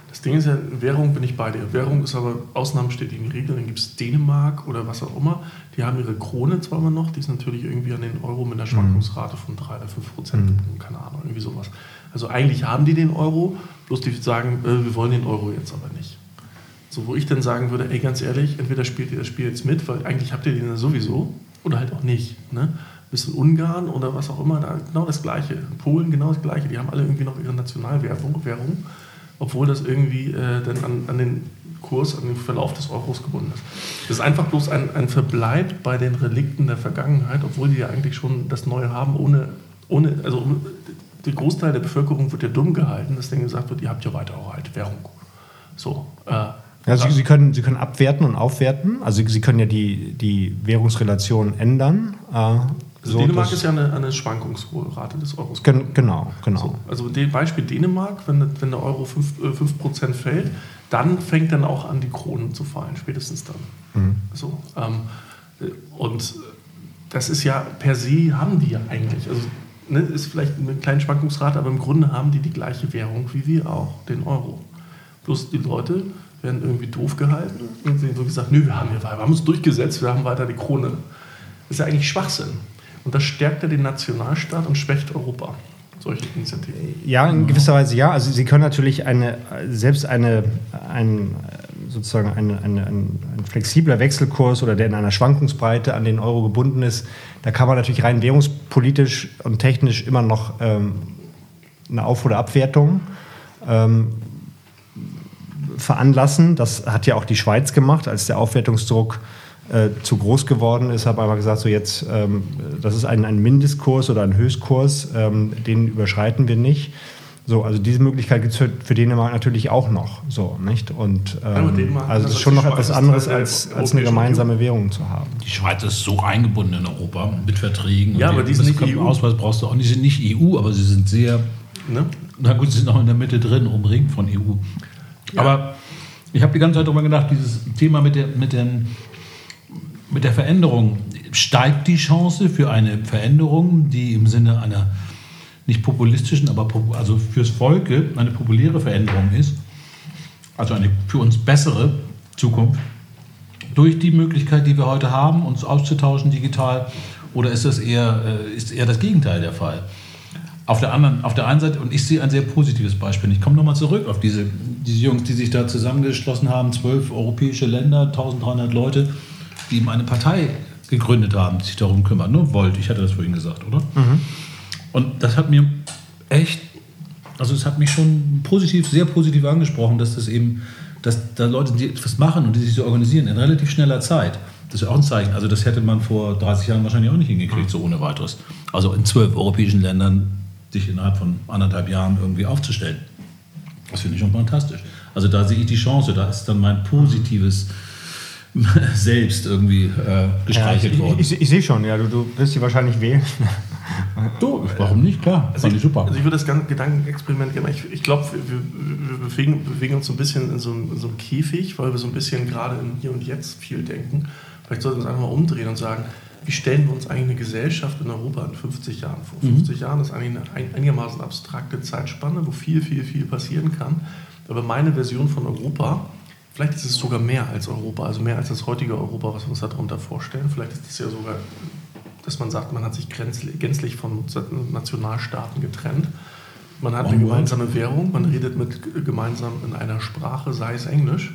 Das Ding ist ja, Währung bin ich bei dir. Währung ist aber Ausnahmen bestätigen Regeln. Dann gibt es Dänemark oder was auch immer. Die haben ihre Krone zwar immer noch, die ist natürlich irgendwie an den Euro mit einer Schwankungsrate von 3 oder 5 Prozent, mhm. keine Ahnung, irgendwie sowas. Also eigentlich haben die den Euro, bloß die sagen, äh, wir wollen den Euro jetzt aber nicht. So, wo ich dann sagen würde, ey, ganz ehrlich, entweder spielt ihr das Spiel jetzt mit, weil eigentlich habt ihr den ja sowieso, oder halt auch nicht. Ne? Bis in Ungarn oder was auch immer, da genau das Gleiche. In Polen genau das Gleiche. Die haben alle irgendwie noch ihre Nationalwährung, Währung, obwohl das irgendwie äh, dann an, an, den Kurs, an den Verlauf des Euros gebunden ist. Das ist einfach bloß ein, ein Verbleib bei den Relikten der Vergangenheit, obwohl die ja eigentlich schon das Neue haben, ohne, ohne also der Großteil der Bevölkerung wird ja dumm gehalten, dass denen gesagt wird, ihr habt ja weiter eure alte Währung. So, äh, also Sie, können, Sie können abwerten und aufwerten. Also Sie können ja die, die Währungsrelation ändern. Äh, also so Dänemark ist ja eine, eine Schwankungsrate des Euros. Gen genau, genau. So, also Beispiel Dänemark, wenn, wenn der Euro 5%, 5 äh, fällt, dann fängt dann auch an, die Kronen zu fallen, spätestens dann. Mhm. So, ähm, und das ist ja per se, haben die ja eigentlich. Also ne, ist vielleicht eine kleine Schwankungsrate, aber im Grunde haben die die gleiche Währung wie wir auch, den Euro. Bloß die Leute werden irgendwie doof gehalten und sie so gesagt, nö, wir haben, wir haben uns durchgesetzt, wir haben weiter die Krone. Das ist ja eigentlich Schwachsinn. Und das stärkt ja den Nationalstaat und schwächt Europa. Solche Initiativen. Ja, in gewisser Weise ja. Also Sie können natürlich eine, selbst eine, ein, sozusagen eine, eine, ein, ein flexibler Wechselkurs oder der in einer Schwankungsbreite an den Euro gebunden ist, da kann man natürlich rein währungspolitisch und technisch immer noch ähm, eine Auf- oder Abwertung ähm, veranlassen. Das hat ja auch die Schweiz gemacht, als der Aufwertungsdruck äh, zu groß geworden ist, habe einfach gesagt, so jetzt, ähm, das ist ein, ein Mindestkurs oder ein Höchstkurs, ähm, den überschreiten wir nicht. So, also diese Möglichkeit gibt es für, für Dänemark natürlich auch noch. So, nicht? Und ähm, also es ist schon noch etwas anderes, als, als eine gemeinsame Währung zu haben. Die Schweiz ist so eingebunden in Europa mit Verträgen. Ja, aber die sind nicht EU. Ausweis brauchst du auch nicht. Sie sind nicht EU, aber sie sind sehr. Ne? Na gut, sie sind auch in der Mitte drin, umringt von EU. Ja. Aber ich habe die ganze Zeit darüber gedacht, dieses Thema mit, der, mit, den, mit der Veränderung. Steigt die Chance für eine Veränderung, die im Sinne einer nicht populistischen, aber also fürs Volke eine populäre Veränderung ist, also eine für uns bessere Zukunft, durch die Möglichkeit, die wir heute haben, uns auszutauschen digital, oder ist das eher, äh, ist eher das Gegenteil der Fall? Auf der, anderen, auf der einen Seite, und ich sehe ein sehr positives Beispiel, ich komme nochmal zurück auf diese, diese Jungs, die sich da zusammengeschlossen haben, zwölf europäische Länder, 1300 Leute, die eben eine Partei gegründet haben, sich darum kümmert. Ne? Volt, ich hatte das vorhin gesagt, oder? Mhm. Und das hat mir echt, also es hat mich schon positiv, sehr positiv angesprochen, dass das eben, dass da Leute, die etwas machen und die sich so organisieren in relativ schneller Zeit. Das ist ja auch ein Zeichen. Also das hätte man vor 30 Jahren wahrscheinlich auch nicht hingekriegt, so ohne weiteres. Also in zwölf europäischen Ländern sich innerhalb von anderthalb Jahren irgendwie aufzustellen. Das finde ich schon fantastisch. Also da sehe ich die Chance, da ist dann mein positives <laughs> selbst irgendwie äh, gestreichelt ja, ich, worden. Ich, ich, ich sehe schon, ja, du, du wirst sie wahrscheinlich wählen. <laughs> Du, warum nicht? Klar, also ich, super. Also ich würde das ganze Gedankenexperiment gerne, ich, ich glaube, wir, wir bewegen, bewegen, uns so ein bisschen in so, einem, in so, einem, Käfig, weil wir so ein bisschen gerade im Hier und Jetzt viel denken. Vielleicht sollten wir uns einfach mal umdrehen und sagen, wie stellen wir uns eigentlich eine Gesellschaft in Europa in 50 Jahren vor? 50 mhm. Jahren ist eigentlich eine einigermaßen abstrakte Zeitspanne, wo viel, viel, viel passieren kann. Aber meine Version von Europa, vielleicht ist es sogar mehr als Europa, also mehr als das heutige Europa, was wir uns darunter vorstellen. Vielleicht ist es ja sogar dass man sagt, man hat sich gänzlich von Nationalstaaten getrennt. Man hat eine gemeinsame Währung, man redet mit gemeinsam in einer Sprache, sei es Englisch,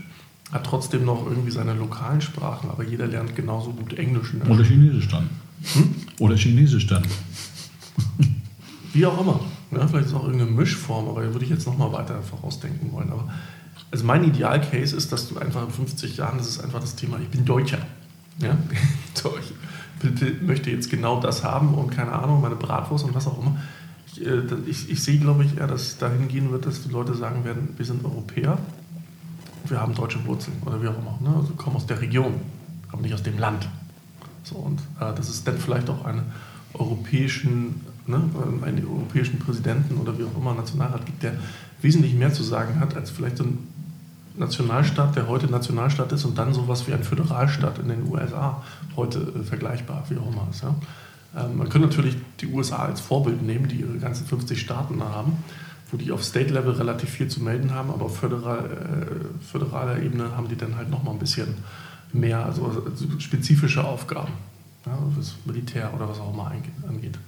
hat trotzdem noch irgendwie seine lokalen Sprachen, aber jeder lernt genauso gut Englisch. Oder Chinesisch dann. Hm? Oder Chinesisch dann. Wie auch immer. Ja, vielleicht ist es auch irgendeine Mischform, aber da würde ich jetzt nochmal weiter vorausdenken wollen. Aber also mein Idealcase ist, dass du einfach in 50 Jahren, das ist einfach das Thema, ich bin Deutscher. Ja? <laughs> möchte jetzt genau das haben und keine Ahnung, meine Bratwurst und was auch immer. Ich, äh, ich, ich sehe, glaube ich, eher, dass es dahin gehen wird, dass die Leute sagen werden, wir sind Europäer, wir haben deutsche Wurzeln oder wie auch immer. Ne? Also kommen aus der Region, aber nicht aus dem Land. So, und äh, dass es dann vielleicht auch einen europäischen, ne, einen europäischen Präsidenten oder wie auch immer Nationalrat gibt, der wesentlich mehr zu sagen hat, als vielleicht so ein Nationalstaat, der heute Nationalstaat ist und dann sowas wie ein Föderalstaat in den USA heute äh, vergleichbar, wie auch immer ist. Ja? Ähm, man könnte natürlich die USA als Vorbild nehmen, die ihre ganzen 50 Staaten haben, wo die auf State-Level relativ viel zu melden haben, aber auf föderal, äh, föderaler Ebene haben die dann halt nochmal ein bisschen mehr, also, also spezifische Aufgaben, ja, was Militär oder was auch immer angeht.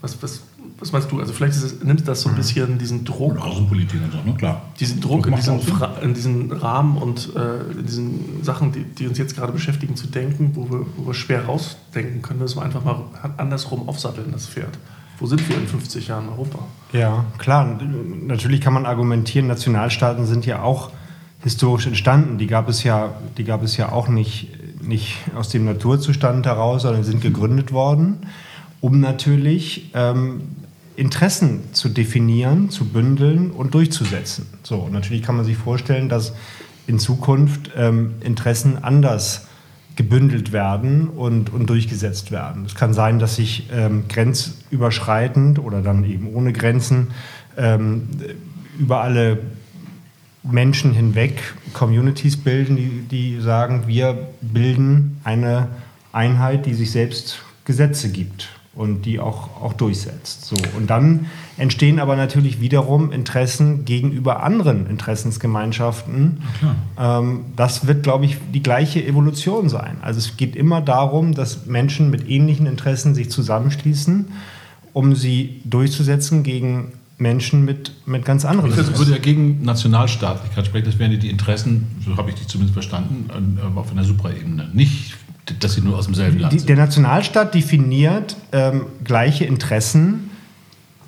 Was, was, was meinst du? Also vielleicht es, nimmt das so ein mhm. bisschen diesen Druck. Außenpolitik und so, ne? Klar. Diesen Druck in diesen, in diesen, Rahmen und äh, in diesen Sachen, die, die, uns jetzt gerade beschäftigen, zu denken, wo wir, wo wir schwer rausdenken können, dass wir einfach mal andersrum aufsatteln, das Pferd. Wo sind wir in 50 Jahren Europa? Ja, klar. Natürlich kann man argumentieren, Nationalstaaten sind ja auch historisch entstanden. Die gab es ja, die gab es ja auch nicht, nicht aus dem Naturzustand heraus, sondern sind gegründet worden um natürlich ähm, Interessen zu definieren, zu bündeln und durchzusetzen. So, natürlich kann man sich vorstellen, dass in Zukunft ähm, Interessen anders gebündelt werden und, und durchgesetzt werden. Es kann sein, dass sich ähm, grenzüberschreitend oder dann eben ohne Grenzen ähm, über alle Menschen hinweg Communities bilden, die, die sagen, wir bilden eine Einheit, die sich selbst Gesetze gibt und die auch, auch durchsetzt. So. Und dann entstehen aber natürlich wiederum Interessen gegenüber anderen Interessensgemeinschaften. Ähm, das wird, glaube ich, die gleiche Evolution sein. Also es geht immer darum, dass Menschen mit ähnlichen Interessen sich zusammenschließen, um sie durchzusetzen gegen Menschen mit, mit ganz anderen Interessen. Das würde ja gegen Nationalstaatlichkeit sprechen. Das wären ja die Interessen, so habe ich die zumindest verstanden, auf einer Supraebene. Nicht dass sie nur aus demselben Land sind. Der Nationalstaat definiert ähm, gleiche Interessen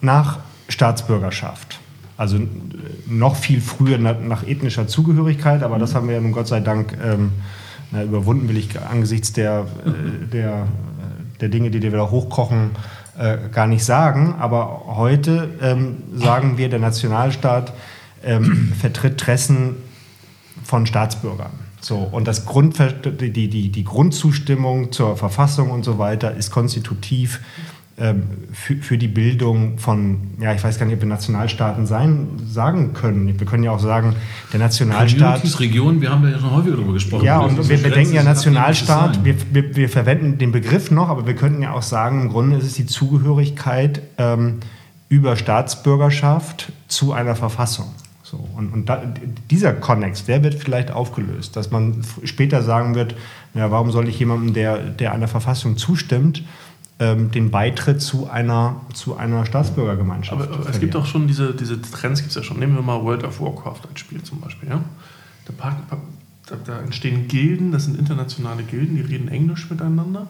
nach Staatsbürgerschaft. Also äh, noch viel früher nach, nach, ethnischer Zugehörigkeit, aber das haben wir ja nun Gott sei Dank ähm, na, überwunden, will ich angesichts der, äh, der, äh, der Dinge, die wir da hochkochen, äh, gar nicht sagen. Aber heute ähm, sagen wir, der Nationalstaat ähm, vertritt Interessen von Staatsbürgern. So, und das Grund, die, die, die Grundzustimmung zur Verfassung und so weiter ist konstitutiv ähm, für, für die Bildung von, ja, ich weiß gar nicht, ob wir Nationalstaaten sein, sagen können. Wir können ja auch sagen, der Nationalstaat. Communities, Regionen, wir haben da ja schon häufiger darüber gesprochen. Ja, und wir, wir denken ja Nationalstaat, wir, wir, wir, verwenden den Begriff noch, aber wir könnten ja auch sagen, im Grunde ist es die Zugehörigkeit ähm, über Staatsbürgerschaft zu einer Verfassung. So, und und da, dieser Konnex, der wird vielleicht aufgelöst, dass man später sagen wird, ja, warum soll ich jemandem, der, der einer Verfassung zustimmt, ähm, den Beitritt zu einer, zu einer Staatsbürgergemeinschaft. Aber, aber es gibt auch schon diese, diese Trends, gibt es ja schon. Nehmen wir mal World of Warcraft als Spiel zum Beispiel. Ja? Da, da, da entstehen Gilden, das sind internationale Gilden, die reden Englisch miteinander.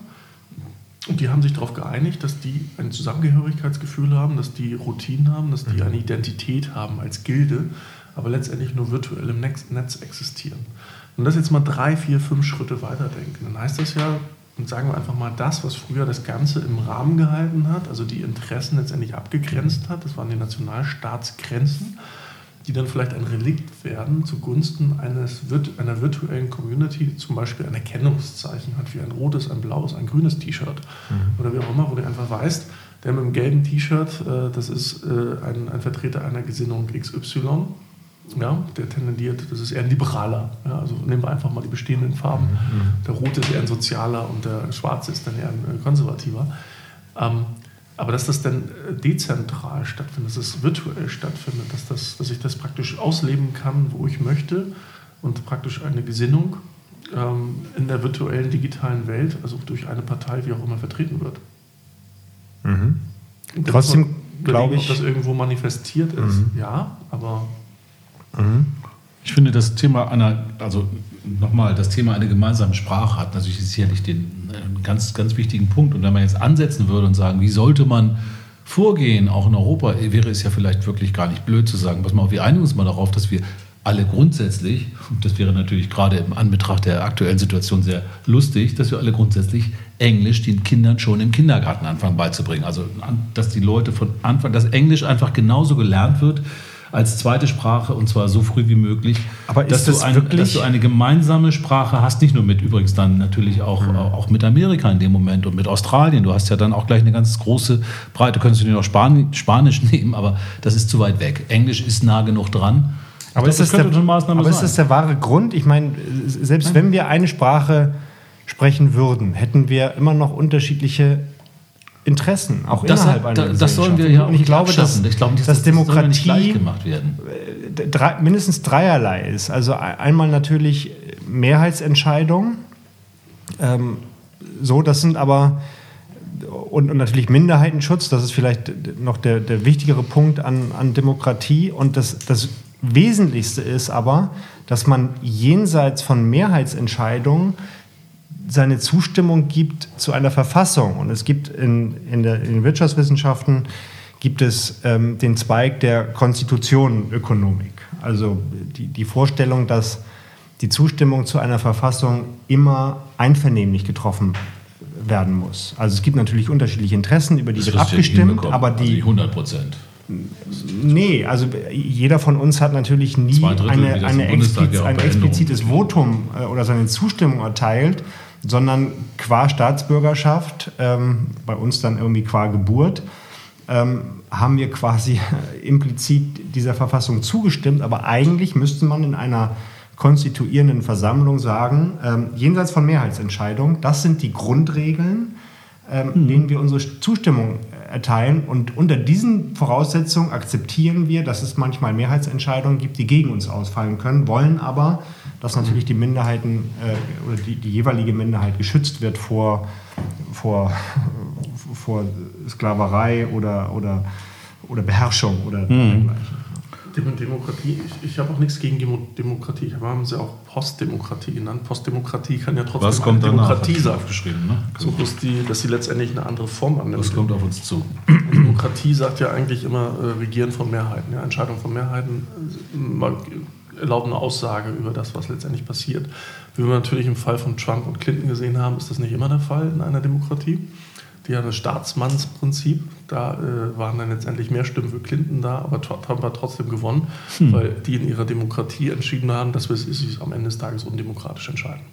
Und die haben sich darauf geeinigt, dass die ein Zusammengehörigkeitsgefühl haben, dass die Routinen haben, dass die mhm. eine Identität haben als Gilde, aber letztendlich nur virtuell im Netz existieren. Und das jetzt mal drei, vier, fünf Schritte weiterdenken, dann heißt das ja, und sagen wir einfach mal das, was früher das Ganze im Rahmen gehalten hat, also die Interessen letztendlich abgegrenzt hat, das waren die Nationalstaatsgrenzen die dann vielleicht ein Relikt werden zugunsten eines, einer virtuellen Community, die zum Beispiel ein Erkennungszeichen hat, wie ein rotes, ein blaues, ein grünes T-Shirt mhm. oder wie auch immer, wo du einfach weißt, der mit dem gelben T-Shirt, äh, das ist äh, ein, ein, Vertreter einer Gesinnung XY. Ja, der tendiert, das ist eher ein Liberaler. Ja, also nehmen wir einfach mal die bestehenden Farben. Mhm. Der rote ist eher ein Sozialer und der schwarze ist dann eher ein äh, Konservativer. Ähm, aber dass das dann äh, dezentral stattfindet, dass es virtuell stattfindet, dass, das, dass ich das praktisch ausleben kann, wo ich möchte und praktisch eine Gesinnung ähm, in der virtuellen digitalen Welt, also durch eine Partei, wie auch immer, vertreten wird. Mhm. Trotzdem glaube ich. Ob das irgendwo manifestiert ist, mhm. ja, aber. Mhm. Ich finde das Thema einer, also nochmal, das Thema einer gemeinsamen Sprache hat natürlich sicherlich den äh, ganz, ganz wichtigen Punkt. Und wenn man jetzt ansetzen würde und sagen, wie sollte man vorgehen, auch in Europa, wäre es ja vielleicht wirklich gar nicht blöd zu sagen, pass mal wir einigen uns mal darauf, dass wir alle grundsätzlich, und das wäre natürlich gerade im Anbetracht der aktuellen Situation sehr lustig, dass wir alle grundsätzlich Englisch den Kindern schon im Kindergarten anfangen beizubringen. Also, dass die Leute von Anfang, dass Englisch einfach genauso gelernt wird als zweite Sprache und zwar so früh wie möglich. Aber dass, das du ein, dass, du eine gemeinsame Sprache hast, nicht nur mit übrigens dann natürlich auch, mhm. auch mit Amerika in dem Moment und mit Australien. Du hast ja dann auch gleich eine ganz große Breite. Könntest du dir noch Spanisch, Spanisch <laughs> nehmen, aber das ist zu weit weg. Englisch ist nah genug dran. Aber, ist, das der, aber ist das der wahre Grund? Ich meine, selbst Nein. wenn wir eine Sprache sprechen würden, hätten wir immer noch unterschiedliche Interessen, auch das innerhalb hat, einer Das sollen wir ja und ich glaube, dass, ich glaube, dass Demokratie gemacht werden. Äh, drei, mindestens dreierlei ist. Also einmal natürlich Mehrheitsentscheidungen. Ähm, so, das sind aber und, und, natürlich Minderheitenschutz, das ist vielleicht noch der, der wichtigere Punkt an, an Demokratie. Und das, das Wesentlichste ist aber, dass man jenseits von Mehrheitsentscheidungen seine Zustimmung gibt zu einer Verfassung. Und es gibt in, in, der, in den Wirtschaftswissenschaften gibt es ähm, den Zweig der Konstitutionenökonomik. Also die, die Vorstellung, dass die Zustimmung zu einer Verfassung immer einvernehmlich getroffen werden muss. Also es gibt natürlich unterschiedliche Interessen, über die das wird abgestimmt, aber die also 100 Prozent. Nee, also jeder von uns hat natürlich nie eine, eine expliz ein explizites Votum äh, oder seine Zustimmung erteilt sondern qua Staatsbürgerschaft, ähm, bei uns dann irgendwie qua Geburt, ähm, haben wir quasi <laughs> implizit dieser Verfassung zugestimmt. Aber eigentlich müsste man in einer konstituierenden Versammlung sagen, ähm, jenseits von Mehrheitsentscheidungen, das sind die Grundregeln, ähm, mhm. denen wir unsere Zustimmung erteilen. Und unter diesen Voraussetzungen akzeptieren wir, dass es manchmal Mehrheitsentscheidungen gibt, die gegen uns ausfallen können, wollen aber, dass natürlich die Minderheiten äh, oder die, die, jeweilige Minderheit geschützt wird vor, vor, vor Sklaverei oder, oder, oder Beherrschung oder mhm. dergleichen. Demokratie, ich, ich habe auch nichts gegen Demokratie. Wir haben sie auch Postdemokratie genannt. Postdemokratie kann ja trotzdem Was kommt Demokratie sein. Aufgeschrieben, ne? So, dass, die, dass sie letztendlich eine andere Form annimmt. Das kommt auf uns zu. Demokratie sagt ja eigentlich immer äh, Regieren von Mehrheiten. Ja? Entscheidung von Mehrheiten äh, erlauben eine Aussage über das, was letztendlich passiert. Wie wir natürlich im Fall von Trump und Clinton gesehen haben, ist das nicht immer der Fall in einer Demokratie die haben das Staatsmannsprinzip. Da äh, waren dann letztendlich mehr Stimmen für Clinton da, aber Trump hat trotzdem gewonnen, hm. weil die in ihrer Demokratie entschieden haben, dass wir sich am Ende des Tages undemokratisch entscheiden. <laughs>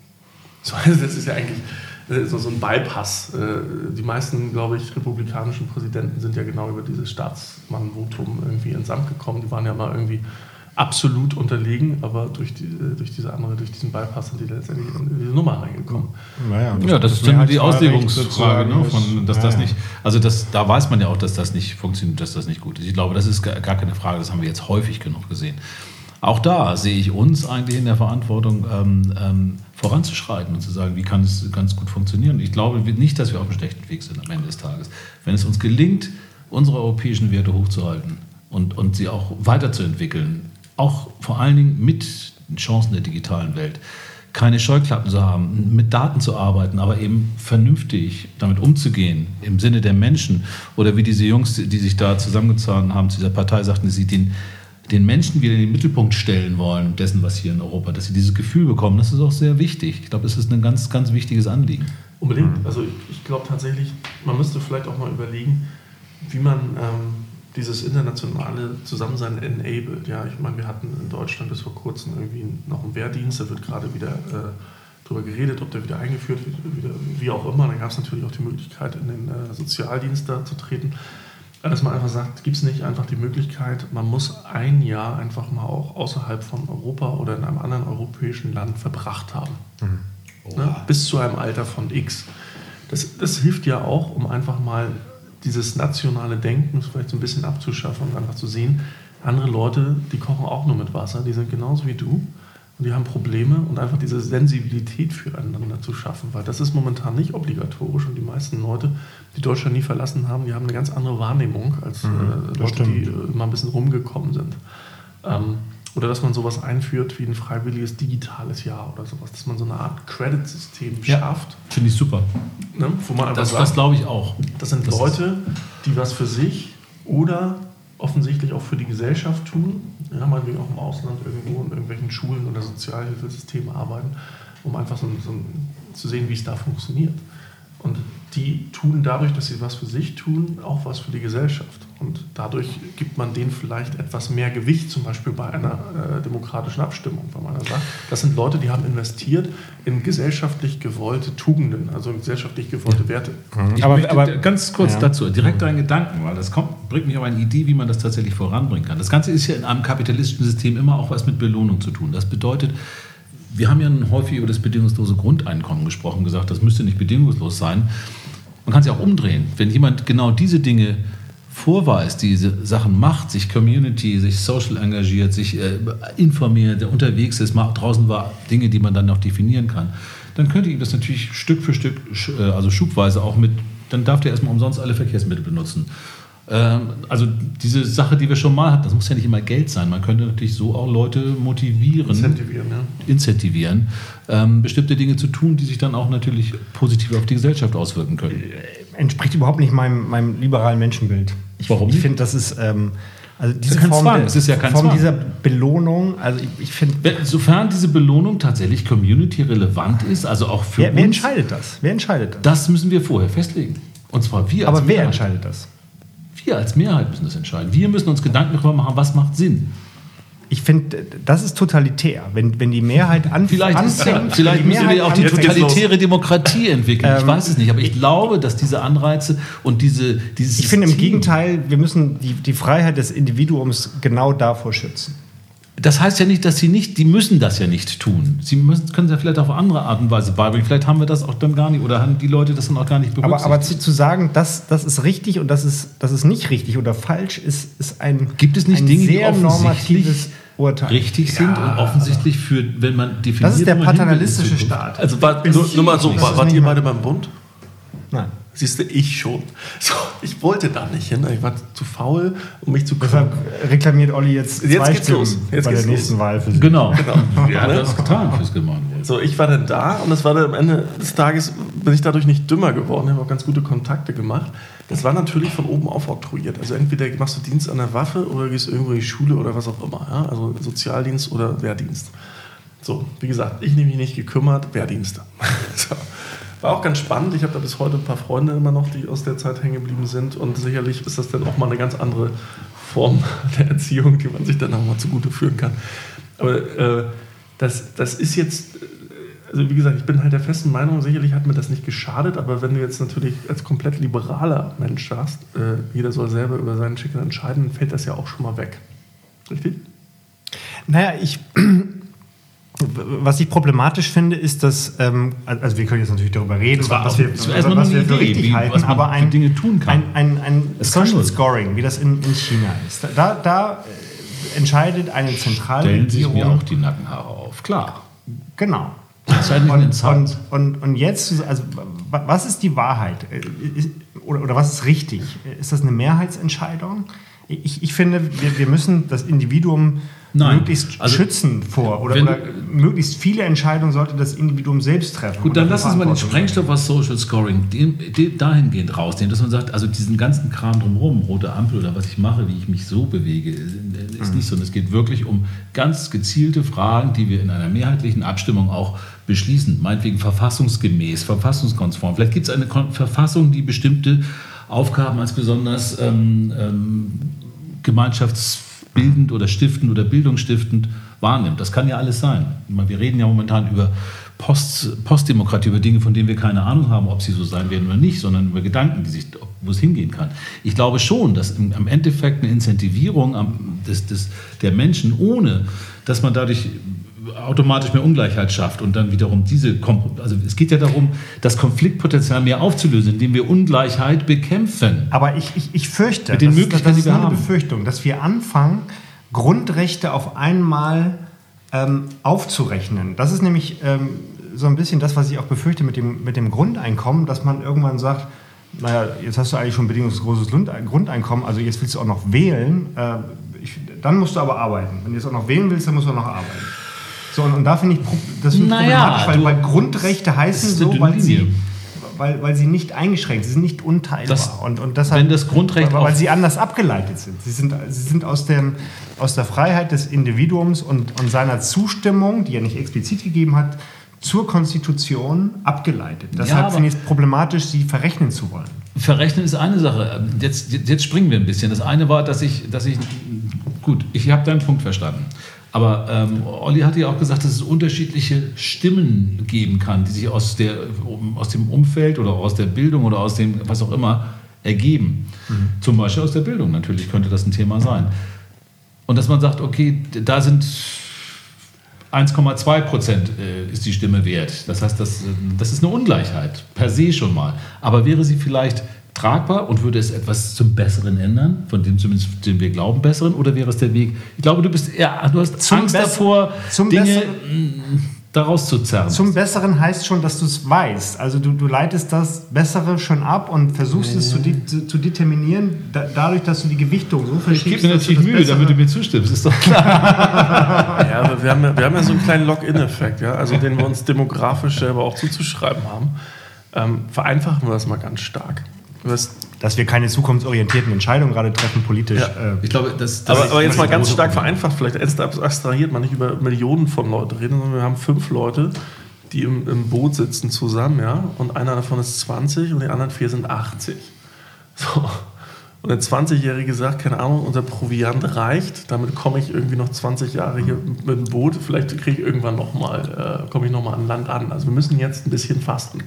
So, das ist ja eigentlich äh, so, so ein Bypass. Äh, die meisten, glaube ich, republikanischen Präsidenten sind ja genau über dieses Staatsmannvotum irgendwie ins Amt gekommen. Die waren ja mal irgendwie absolut unterlegen, aber durch, die, äh, durch diese andere, durch diesen Bypass sind die letztendlich in diese Nummer reingekommen. Naja, das ja, das ist dann die Auslegungsfrage, ne, von, dass naja. das nicht, also das, da weiß man ja auch, dass das nicht funktioniert, dass das nicht gut ist. Ich glaube, das ist gar keine Frage, das haben wir jetzt häufig genug gesehen. Auch da sehe ich uns eigentlich in der Verantwortung, ähm, ähm, voranzuschreiten und zu sagen, wie kann es ganz gut funktionieren. Ich glaube nicht, dass wir auf einem schlechten Weg sind am Ende des Tages. Wenn es uns gelingt, unsere europäischen Werte hochzuhalten und, und sie auch weiterzuentwickeln, auch vor allen Dingen mit den Chancen der digitalen Welt, keine Scheuklappen zu haben, mit Daten zu arbeiten, aber eben vernünftig damit umzugehen, im Sinne der Menschen. Oder wie diese Jungs, die sich da zusammengezogen haben zu dieser Partei, sagten, dass sie den, den Menschen wieder in den Mittelpunkt stellen wollen, dessen, was hier in Europa, dass sie dieses Gefühl bekommen, das ist auch sehr wichtig. Ich glaube, es ist ein ganz, ganz wichtiges Anliegen. Unbedingt. Also ich, ich glaube tatsächlich, man müsste vielleicht auch mal überlegen, wie man ähm, dieses internationale Zusammensein enabled. Ja, ich meine, wir hatten in Deutschland bis vor kurzem irgendwie noch einen Wehrdienst, da wird gerade wieder äh, darüber geredet, ob der wieder eingeführt wird, wieder, wie auch immer. Dann gab es natürlich auch die Möglichkeit, in den äh, Sozialdienst da zu treten. Dass man einfach sagt, gibt es nicht einfach die Möglichkeit, man muss ein Jahr einfach mal auch außerhalb von Europa oder in einem anderen europäischen Land verbracht haben. Mhm. Ne? Bis zu einem Alter von X. Das, das hilft ja auch, um einfach mal dieses nationale Denken vielleicht so ein bisschen abzuschaffen und einfach zu sehen, andere Leute, die kochen auch nur mit Wasser, die sind genauso wie du und die haben Probleme und einfach diese Sensibilität füreinander zu schaffen, weil das ist momentan nicht obligatorisch und die meisten Leute, die Deutschland nie verlassen haben, die haben eine ganz andere Wahrnehmung als mhm, äh, Leute, die äh, mal ein bisschen rumgekommen sind. Ähm, oder dass man sowas einführt wie ein freiwilliges digitales Jahr oder sowas, dass man so eine Art Credit-System ja, schafft. Finde ich super. Ne? Wo man das, das glaube ich auch. Das sind das Leute, die was für sich oder offensichtlich auch für die Gesellschaft tun, ja, meinetwegen auch im Ausland irgendwo in irgendwelchen Schulen oder Sozialhilfesystemen arbeiten, um einfach so, so zu sehen, wie es da funktioniert. Und die tun dadurch, dass sie was für sich tun, auch was für die Gesellschaft. Und dadurch gibt man denen vielleicht etwas mehr Gewicht, zum Beispiel bei einer äh, demokratischen Abstimmung, weil man dann sagt, das sind Leute, die haben investiert in gesellschaftlich gewollte Tugenden, also in gesellschaftlich gewollte Werte. Mhm. Ich aber, aber ganz kurz ja. dazu, direkt einen Gedanken, weil das kommt, bringt mich auf eine Idee, wie man das tatsächlich voranbringen kann. Das Ganze ist ja in einem kapitalistischen System immer auch was mit Belohnung zu tun. Das bedeutet, wir haben ja häufig über das bedingungslose Grundeinkommen gesprochen, gesagt, das müsste nicht bedingungslos sein. Man kann es ja auch umdrehen. Wenn jemand genau diese Dinge vorweist, diese Sachen macht, sich Community, sich social engagiert, sich äh, informiert, der unterwegs ist, mal draußen war Dinge, die man dann noch definieren kann, dann könnte ihm das natürlich Stück für Stück, äh, also schubweise auch mit, dann darf der erstmal umsonst alle Verkehrsmittel benutzen. Ähm, also diese Sache, die wir schon mal hatten, das muss ja nicht immer Geld sein. Man könnte natürlich so auch Leute motivieren, incentivieren, ja. incentivieren ähm, bestimmte Dinge zu tun, die sich dann auch natürlich positiv auf die Gesellschaft auswirken können. Entspricht überhaupt nicht meinem, meinem liberalen Menschenbild. Ich, Warum? Ich finde, das ist ähm, also diese das Form, der, ist ja kein Form dieser Belohnung. Also ich, ich finde, sofern diese Belohnung tatsächlich community relevant ist, also auch für wer, uns. Wer entscheidet das? Wer entscheidet das? Das müssen wir vorher festlegen. Und zwar wir. Aber wer entscheidet das? Wir als Mehrheit müssen das entscheiden. Wir müssen uns Gedanken darüber machen, was macht Sinn. Ich finde, das ist totalitär. Wenn, wenn die Mehrheit anfängt. Vielleicht, anfängt, vielleicht müssen wir auch die totalitäre Demokratie entwickeln. Ich ähm, weiß es nicht, aber ich glaube, dass diese Anreize und diese, dieses. Ich finde im Gegenteil, wir müssen die, die Freiheit des Individuums genau davor schützen. das heißt ja nicht, dass sie nicht, die müssen das ja nicht tun. Sie müssen, können es ja vielleicht auf andere Art und Weise beibringen. Vielleicht haben wir das auch dann gar nicht oder haben die Leute das dann auch gar nicht berücksichtigt. Aber, aber zu, zu, sagen, das, das ist richtig und das ist, das ist nicht richtig oder falsch, ist, ist ein, Gibt es nicht ein Dinge, sehr normatives Urteil. richtig sind ja, und offensichtlich für, wenn man definiert. Das ist der paternalistische Staat. Also war, nur, nur, mal so, war, wart ihr beide beim Bund? Nein. Siehst du, ich schon. <laughs> So, ich wollte da nicht hin. Ich war zu faul, um mich zu kümmern. Deshalb reklamiert Olli jetzt, jetzt geht's los. Jetzt bei geht's der nächsten los. Wahl für Sie. Genau. genau. <laughs> Ja, das ist getan fürs Gemeinwohl. So, ich war dann da und das war dann am Ende des Tages, bin ich dadurch nicht dümmer geworden. Habe auch ganz gute Kontakte gemacht. Das war natürlich von oben auf oktroyiert. Also entweder machst du Dienst an der Waffe oder gehst irgendwo in die Schule oder was auch immer. Ja? Also Sozialdienst oder Wehrdienst. So, wie gesagt, ich nehme mich nicht gekümmert, Wehrdienst. <laughs> so. War auch ganz spannend. Ich habe da bis heute ein paar Freunde immer noch, die aus der Zeit hängen geblieben sind. Und sicherlich ist das dann auch mal eine ganz andere Form <laughs> der Erziehung, die man sich dann auch mal zugute führen kann. Aber äh, das, das ist jetzt, äh, also wie gesagt, ich bin halt der festen Meinung, sicherlich hat mir das nicht geschadet, aber wenn du jetzt natürlich als komplett liberaler Mensch sagst, äh, jeder soll selber über seinen Schicksal entscheiden, dann fällt das ja auch schon mal weg. Richtig? Naja, ich, <clears throat> was ich problematisch finde, ist, dass, ähm, also wir können jetzt natürlich darüber reden, was wir, was wir für richtig wie, halten, aber ein, Dinge tun kann. ein, ein, ein Social Scoring, wie das in, in China ist, da, da entscheidet eine zentrale Stellen sich mir auch die Nackenhaare auf, klar. Genau. Und, und, und, und, jetzt, also was ist die Wahrheit? Äh, oder, oder was ist richtig? Ist das eine Mehrheitsentscheidung? Ich, ich finde, wir, wir müssen das Individuum Nein. möglichst also, schützen vor. Oder, oder, möglichst viele Entscheidungen sollte das Individuum selbst treffen. Gut, dann lass uns mal den Sprengstoff was Social Scoring den, den dahingehend rausnehmen, dass man sagt, also diesen ganzen Kram drumherum, rote Ampel oder was ich mache, wie ich mich so bewege, ist mhm. nicht so. Und es geht wirklich um ganz gezielte Fragen, die wir in einer mehrheitlichen Abstimmung auch beschließen. Meinetwegen verfassungsgemäß, verfassungskonform. Vielleicht gibt es eine Verfassung, die bestimmte Aufgaben als besonders ähm, ähm, gemeinschafts bildend oder stiftend oder bildungsstiftend wahrnimmt. Das kann ja alles sein. Wir reden ja momentan über Post, Postdemokratie, über Dinge, von denen wir keine Ahnung haben, ob sie so sein werden oder nicht, sondern über Gedanken, die sich, wo es hingehen kann. Ich glaube schon, dass im, Endeffekt eine Incentivierung des, des, der Menschen, ohne dass man dadurch automatisch mehr Ungleichheit schafft und dann wiederum diese, also es geht ja darum, das Konfliktpotenzial mehr aufzulösen, indem wir Ungleichheit bekämpfen. Aber ich, ich, ich fürchte, Mit den das, Möglichkeiten, das ist eine Befürchtung, dass wir anfangen, Grundrechte auf einmal ähm, aufzurechnen. Das ist nämlich ähm, so ein bisschen das, was ich auch befürchte mit dem, mit dem Grundeinkommen, dass man irgendwann sagt, naja, jetzt hast du eigentlich schon bedingungsloses Grundeinkommen, also jetzt willst du auch noch wählen, äh, ich, dann musst du aber arbeiten. Wenn du jetzt auch noch wählen willst, dann musst du auch noch arbeiten. So, und, und da finde ich das find naja, problematisch, weil, weil Grundrechte heißen so, weil sie, weil, weil sie nicht eingeschränkt, sie sind nicht unteilbar. Das, und, und deshalb, wenn das Grundrecht weil, weil sie anders abgeleitet sind. Sie sind, sie sind aus, dem, aus der Freiheit des Individuums und, und seiner Zustimmung, die er nicht explizit gegeben hat, zur Konstitution abgeleitet. Deshalb ja, finde ich es problematisch, sie verrechnen zu wollen. Verrechnen ist eine Sache. Jetzt, jetzt springen wir ein bisschen. Das eine war, dass ich, dass ich gut, ich habe deinen Punkt verstanden. Aber ähm, Olli hat ja auch gesagt, dass es unterschiedliche Stimmen geben kann, die sich aus, der, aus dem Umfeld oder aus der Bildung oder aus dem, was auch immer, ergeben. Mhm. Zum Beispiel aus der Bildung natürlich könnte das ein Thema sein. Und dass man sagt, okay, da sind 1,2 Prozent äh, ist die Stimme wert. Das heißt, das, das ist eine Ungleichheit per se schon mal. Aber wäre sie vielleicht tragbar und würde es etwas zum Besseren ändern, von dem zumindest, den wir glauben, Besseren, oder wäre es der Weg? Ich glaube, du bist eher, du hast zum Angst davor, Dinge Besseren, daraus zu zerren. Zum Besseren heißt schon, dass du es weißt. Also du, du leitest das Bessere schon ab und versuchst mhm. es zu, zu, zu determinieren, da, dadurch, dass du die Gewichtung so verschiebst. Ich gebe mir natürlich Mühe, damit du mir zustimmst, ist doch klar. <laughs> ja, aber wir haben ja, wir haben ja so einen kleinen Lock-in-Effekt, ja? also den wir uns demografisch selber auch zuzuschreiben haben. Ähm, vereinfachen wir das mal ganz stark. Was, dass wir keine zukunftsorientierten Entscheidungen gerade treffen, politisch. Ja. Äh, ich glaube, das, das aber, aber jetzt mal ganz stark Problem. vereinfacht, vielleicht abstrahiert man nicht über Millionen von Leuten reden, sondern wir haben fünf Leute, die im, im Boot sitzen zusammen, ja, und einer davon ist 20 und die anderen vier sind 80. So. Und der 20-Jährige sagt, keine Ahnung, unser Proviant reicht, damit komme ich irgendwie noch 20 Jahre hier mit dem Boot, vielleicht kriege ich irgendwann nochmal, äh, komme ich nochmal an Land an. Also wir müssen jetzt ein bisschen fasten.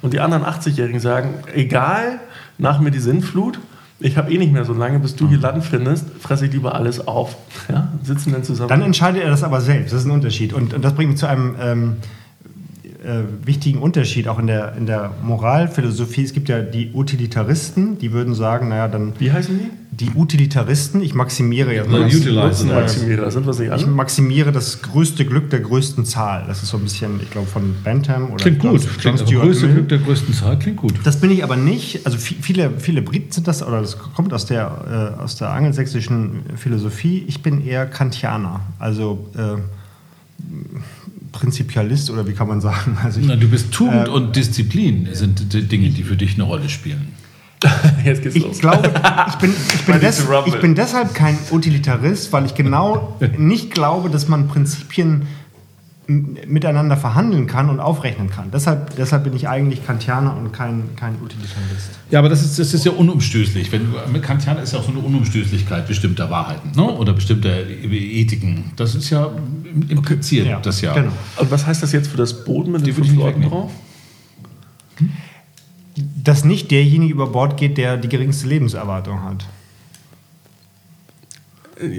Und die anderen 80-Jährigen sagen, egal, nach mir die Sinnflut, ich habe eh nicht mehr so lange, bis du hier Land findest, fresse ich lieber alles auf. Ja? Sitzen dann zusammen. Dann entscheidet er das aber selbst. Das ist ein Unterschied. Und, und das bringt mich zu einem ähm, äh, wichtigen Unterschied auch in der, in der Moralphilosophie. Es gibt ja die Utilitaristen, die würden sagen, naja, dann. Wie heißen die? Die Utilitaristen, ich maximiere ja. Ja, Utilizer. Nutzenmaximierer, sind wir sie Ich alle? maximiere das größte Glück der größten Zahl. Das ist so ein bisschen, ich glaube, von Bentham oder Klingt gut. John Klingt, größte. Glück der größten Zahl klingt gut. Das bin ich aber nicht. Also vi- viele, viele Briten sind das, oder das kommt aus der, äh, aus der angelsächsischen Philosophie. Ich bin eher Kantianer, also äh, Prinzipialist oder wie kann man sagen? <laughs> Also ich, Na, du bist Tugend Äh, und Disziplin sind die Dinge, die für dich eine Rolle spielen. <laughs> Jetzt geht's ich los. glaube, ich bin, ich, bin des, ich bin deshalb kein Utilitarist, weil ich genau <laughs> nicht glaube, dass man Prinzipien miteinander verhandeln kann und aufrechnen kann. Deshalb, deshalb bin ich eigentlich Kantianer und kein, kein Utilitarist. Ja, aber das ist, das ist ja unumstößlich. Wenn Kantianer ist ja auch so eine Unumstößlichkeit bestimmter Wahrheiten ne? oder bestimmter Ethiken. Das ist ja impliziert, Ja, das ja. genau. Und was heißt das jetzt für das Boden mit den fünf Leuten drauf? Dass nicht derjenige über Bord geht, der die geringste Lebenserwartung hat.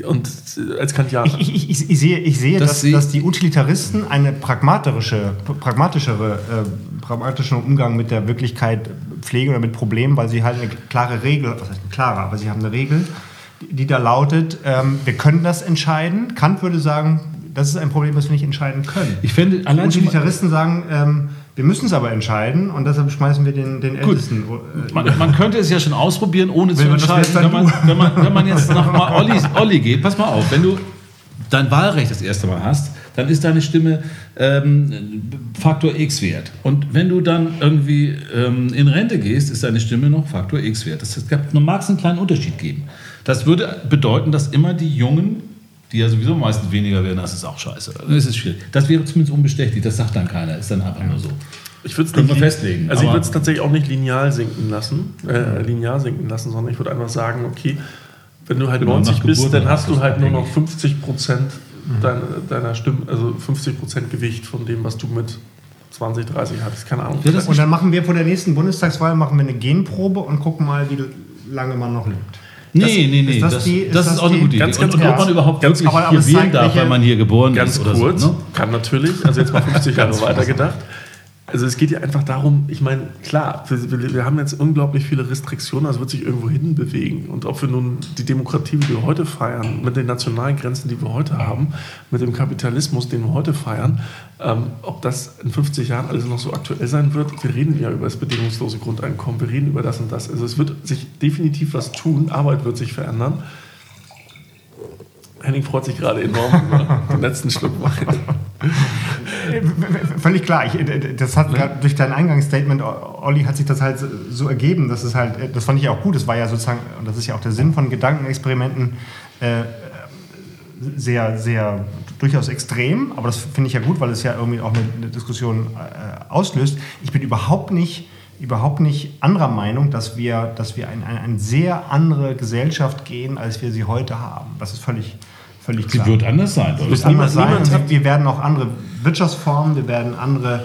Und als Kantianer. Ich, ich, ich, ich sehe, ich sehe Das dass, dass die Utilitaristen eine pragmatische, pragmatischere, äh, pragmatischen Umgang mit der Wirklichkeit pflegen oder mit Problemen, weil sie halt eine klare Regel, was heißt eine klare, aber sie haben eine Regel, die, die da lautet, ähm, wir können das entscheiden. Kant würde sagen, das ist ein Problem, das wir nicht entscheiden können. Ich fände Die allein mal, Utilitaristen sagen, ähm, wir müssen es aber entscheiden und deshalb schmeißen wir den, den Ältesten. Äh, man, man könnte es ja schon ausprobieren, ohne zu Wenn das entscheiden. Wenn man, wenn, man, wenn man jetzt nochmal <laughs> Olli, Olli geht, pass mal auf, wenn du dein Wahlrecht das erste Mal hast, dann ist deine Stimme ähm, Faktor X wert. Und wenn du dann irgendwie ähm, in Rente gehst, ist deine Stimme noch Faktor X wert. Das es mag es einen kleinen Unterschied geben. Das würde bedeuten, dass immer die Jungen, die ja sowieso meistens weniger werden, das ist auch scheiße. Das ist schwierig. Das wäre zumindest unbestechlich, das sagt dann keiner, ist dann einfach nur so. Ich würde es festlegen, Also ich würde es tatsächlich auch nicht lineal sinken lassen, äh, linear sinken lassen, sondern ich würde einfach sagen, okay, wenn du halt Genau, 90 nach bist, Geburt dann hast du halt nur noch abhängig. 50 Prozent deiner, deiner Stimme, also 50 Prozent Gewicht von dem, was du mit 20, 30 hattest. Keine Ahnung. Und dann machen wir vor der nächsten Bundestagswahl machen wir eine Genprobe und gucken mal, wie lange man noch lebt. Nee, nee, nee, ist das das, die- ist das das ist auch eine gute Idee. Ganz, ganz und, und ob man überhaupt Ganz- wirklich aber- aber hier wählen darf, weil man hier geboren Ganz ist oder kurz, so. Ne? kann natürlich, also jetzt mal 50 Jahre weiter gedacht. Also es geht ja einfach darum, ich meine, klar, wir, wir, haben jetzt unglaublich viele Restriktionen, also wird sich irgendwo hin bewegen. Und ob wir nun die Demokratie, die wir heute feiern, mit den nationalen Grenzen, die wir heute haben, mit dem Kapitalismus, den wir heute feiern, ähm, ob das in 50 Jahren alles noch so aktuell sein wird. Wir reden ja über das bedingungslose Grundeinkommen, wir reden über das und das. Also es wird sich definitiv was tun, Arbeit wird sich verändern. Henning freut sich gerade enorm über den letzten Schluck Wein. Völlig klar. Ich, äh, das hat grad durch dein Eingangsstatement, Olli, hat sich das halt so ergeben, dass es halt, äh, das fand ich ja auch gut. Das war ja sozusagen, und das ist ja auch der Sinn von Gedankenexperimenten, äh, sehr, sehr durchaus extrem. Aber das finde ich ja gut, weil es ja irgendwie auch eine, eine Diskussion äh, auslöst. Ich bin überhaupt nicht überhaupt nicht anderer Meinung, dass wir, dass wir in eine, eine sehr andere Gesellschaft gehen, als wir sie heute haben. Das ist völlig, völlig Sie klar. wird anders sein. Leute. wird niemand- anders sein. niemand wir, werden auch andere Wirtschaftsformen, wir werden andere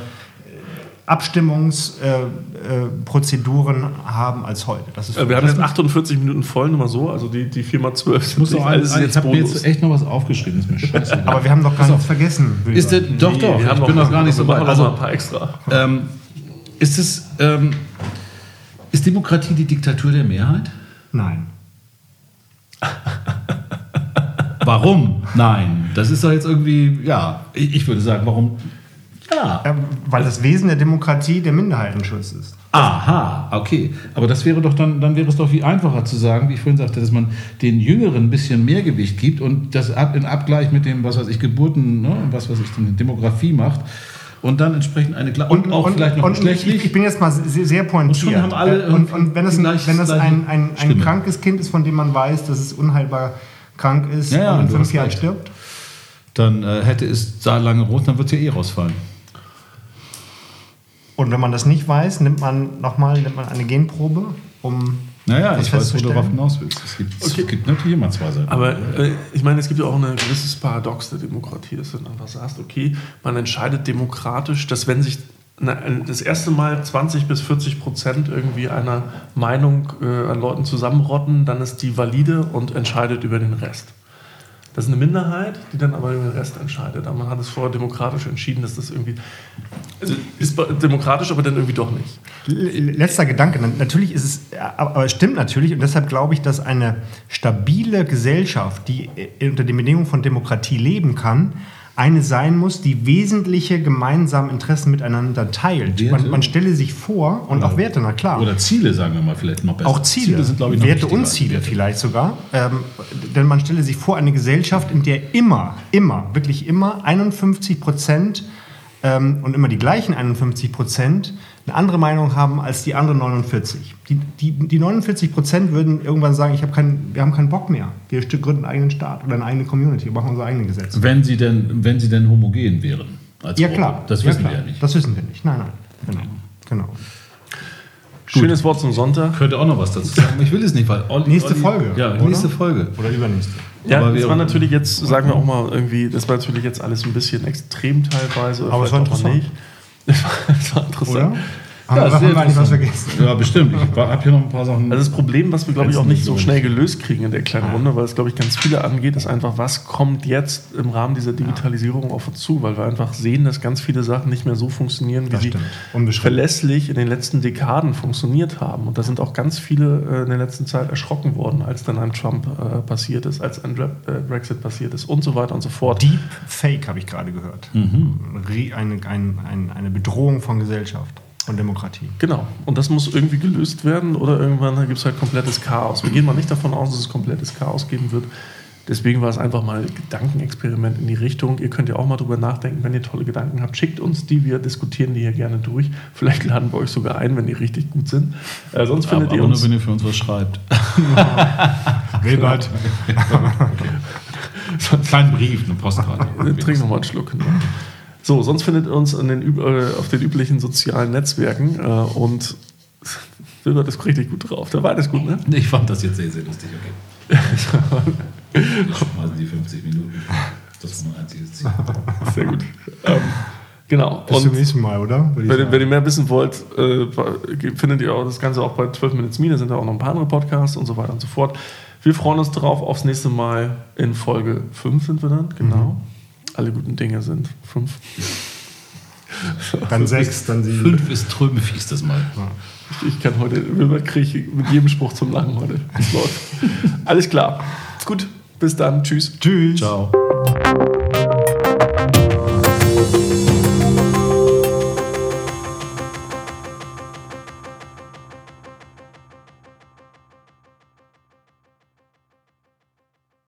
Abstimmungsprozeduren äh, Prozeduren haben als heute. Das ist Äh, Wir haben jetzt 48 Minuten voll, nur mal so. Also die, die 4 mal 12 Ich muss noch alles alles, ich habe mir jetzt echt noch was aufgeschrieben, ist mir scheiße. aber wir haben doch gar nichts vergessen. Ist der, doch, Nee, doch, wir haben ich bin noch gar nicht so wir weit. Also, ein paar extra. ähm, ist es, ähm, ist Demokratie die Diktatur der Mehrheit? Nein. <laughs> Warum? Nein. Das ist doch jetzt irgendwie, ja, ich, würde sagen, warum? Ja. Ja, weil das Wesen der Demokratie der Minderheitenschutz ist. Aha, okay. Aber das wäre doch dann, dann wäre es doch viel einfacher zu sagen, wie ich vorhin sagte, dass man den Jüngeren ein bisschen mehr Gewicht gibt und das in Abgleich mit dem, was weiß ich, Geburten, ne, was weiß ich, Demografie macht und dann entsprechend eine Kla und, auch vielleicht noch und ich, geschlechtlich. ich bin jetzt mal sehr, sehr pointiert. Und haben alle und, und wenn es, gleich- wenn es ein, ein, ein krankes Kind ist, von dem man weiß, dass es unheilbar krank ist Ja, ja, und in fünf Jahren stirbt, dann äh, hätte es da lange rot, dann wird es ja eh rausfallen. Und wenn man das nicht weiß, nimmt man nochmal nimmt man eine Genprobe, um Naja, ich weiß, wo du darauf hinaus willst. Es gibt, Okay. es gibt natürlich immer zwei Seiten. Aber äh, ich meine, es gibt ja auch ein gewisses Paradox der Demokratie, dass du dann einfach sagst, okay, man entscheidet demokratisch, dass wenn sich na, das erste Mal 20 bis 40 Prozent irgendwie einer Meinung äh, an Leuten zusammenrotten, dann ist die valide und entscheidet über den Rest. Das ist eine Minderheit, die dann aber den Rest entscheidet. Aber man hat es vorher demokratisch entschieden, dass das irgendwie. Also ist demokratisch, aber dann irgendwie doch nicht. Letzter Gedanke. Natürlich ist es, aber es stimmt natürlich, und deshalb glaube ich, dass eine stabile Gesellschaft, die unter den Bedingungen von Demokratie leben kann, eine sein muss, die wesentliche gemeinsame Interessen miteinander teilt. Man, man, stelle sich vor, und oder, auch Werte, na klar. Oder Ziele, sagen wir mal, vielleicht noch besser. Auch Ziele, Ziele sind, glaube ich, noch Werte und Ziele Werte. vielleicht sogar. Ähm, denn man stelle sich vor, eine Gesellschaft, in der immer, immer, wirklich immer 51 Prozent ähm, und immer die gleichen 51 Prozent eine andere Meinung haben als die anderen 49. Die, die, die 49 Prozent würden irgendwann sagen, ich hab kein, wir haben keinen Bock mehr. Wir gründen einen eigenen Staat oder eine eigene Community, wir machen unsere eigenen Gesetze. Wenn sie denn, wenn sie denn homogen wären. ja, klar. Das wissen ja, wir ja nicht. Das wissen wir nicht. Nein, nein. Genau. genau. Schönes Wort zum Sonntag. Könnte auch noch was dazu sagen. Ich will es nicht, weil Olli, nächste Olli, Folge. Ja, oder? nächste Folge. Oder übernächste. Ja, Aber das war natürlich jetzt, sagen wir auch mal irgendwie, das war natürlich jetzt alles ein bisschen extrem teilweise. Aber es war interessant. Nicht. Das war interessant. Oder? Ja, haben wir eigentlich was vergessen? Ja, bestimmt. Ich habe hier noch ein paar Sachen. Also das Problem, was wir, glaube ich, auch nicht so schnell gelöst kriegen in der kleinen Runde, weil es, glaube ich, ganz viele angeht, ist einfach, was kommt jetzt im Rahmen dieser Digitalisierung auf uns zu? Weil wir einfach sehen, dass ganz viele Sachen nicht mehr so funktionieren, wie sie verlässlich in den letzten Dekaden funktioniert haben. Und da sind auch ganz viele äh, in der letzten Zeit erschrocken worden, als dann ein Trump äh, passiert ist, als ein äh, Brexit passiert ist und so weiter und so fort. Deep Fake habe ich gerade gehört. Mhm. Eine, eine, eine Bedrohung von Gesellschaft. Von Demokratie. Genau. Und das muss irgendwie gelöst werden oder irgendwann gibt es halt komplettes Chaos. Wir gehen mal nicht davon aus, dass es komplettes Chaos geben wird. Deswegen war es einfach mal ein Gedankenexperiment in die Richtung. Ihr könnt ja auch mal drüber nachdenken, wenn ihr tolle Gedanken habt. Schickt uns die, wir diskutieren die hier gerne durch. Vielleicht laden wir euch sogar ein, wenn die richtig gut sind. Äh, sonst findet aber, ihr uns. nur, wenn ihr für uns was schreibt. <laughs> Wilbert. kleinen Brief, eine Postkarte. Trink nochmal einen Schluck. Genau. So, sonst findet ihr uns den, äh, auf den üblichen sozialen Netzwerken äh, und Wilbert ist richtig gut drauf. Der war das gut, ne? Ich fand das jetzt sehr, sehr lustig, okay. <laughs> Schmeißen die 50 Minuten. Das ist mein einziges Ziel. Sehr gut. Ähm, genau. Bis und zum nächsten Mal, oder? Wenn, wenn, ihr mehr wissen wollt, äh, findet ihr auch das Ganze auch bei 12 Minutes Mine, sind da auch noch ein paar andere Podcasts und so weiter und so fort. Wir freuen uns darauf aufs nächste Mal in Folge 5 sind wir dann, genau. Mhm alle guten Dinge sind. Fünf. Dann sechs, dann sieben. Fünf ist Trömefies das mal. Ich kann heute, kriege ich mit jedem Spruch zum Lachen heute. Alles klar. Gut, bis dann. Tschüss. Tschüss. Ciao.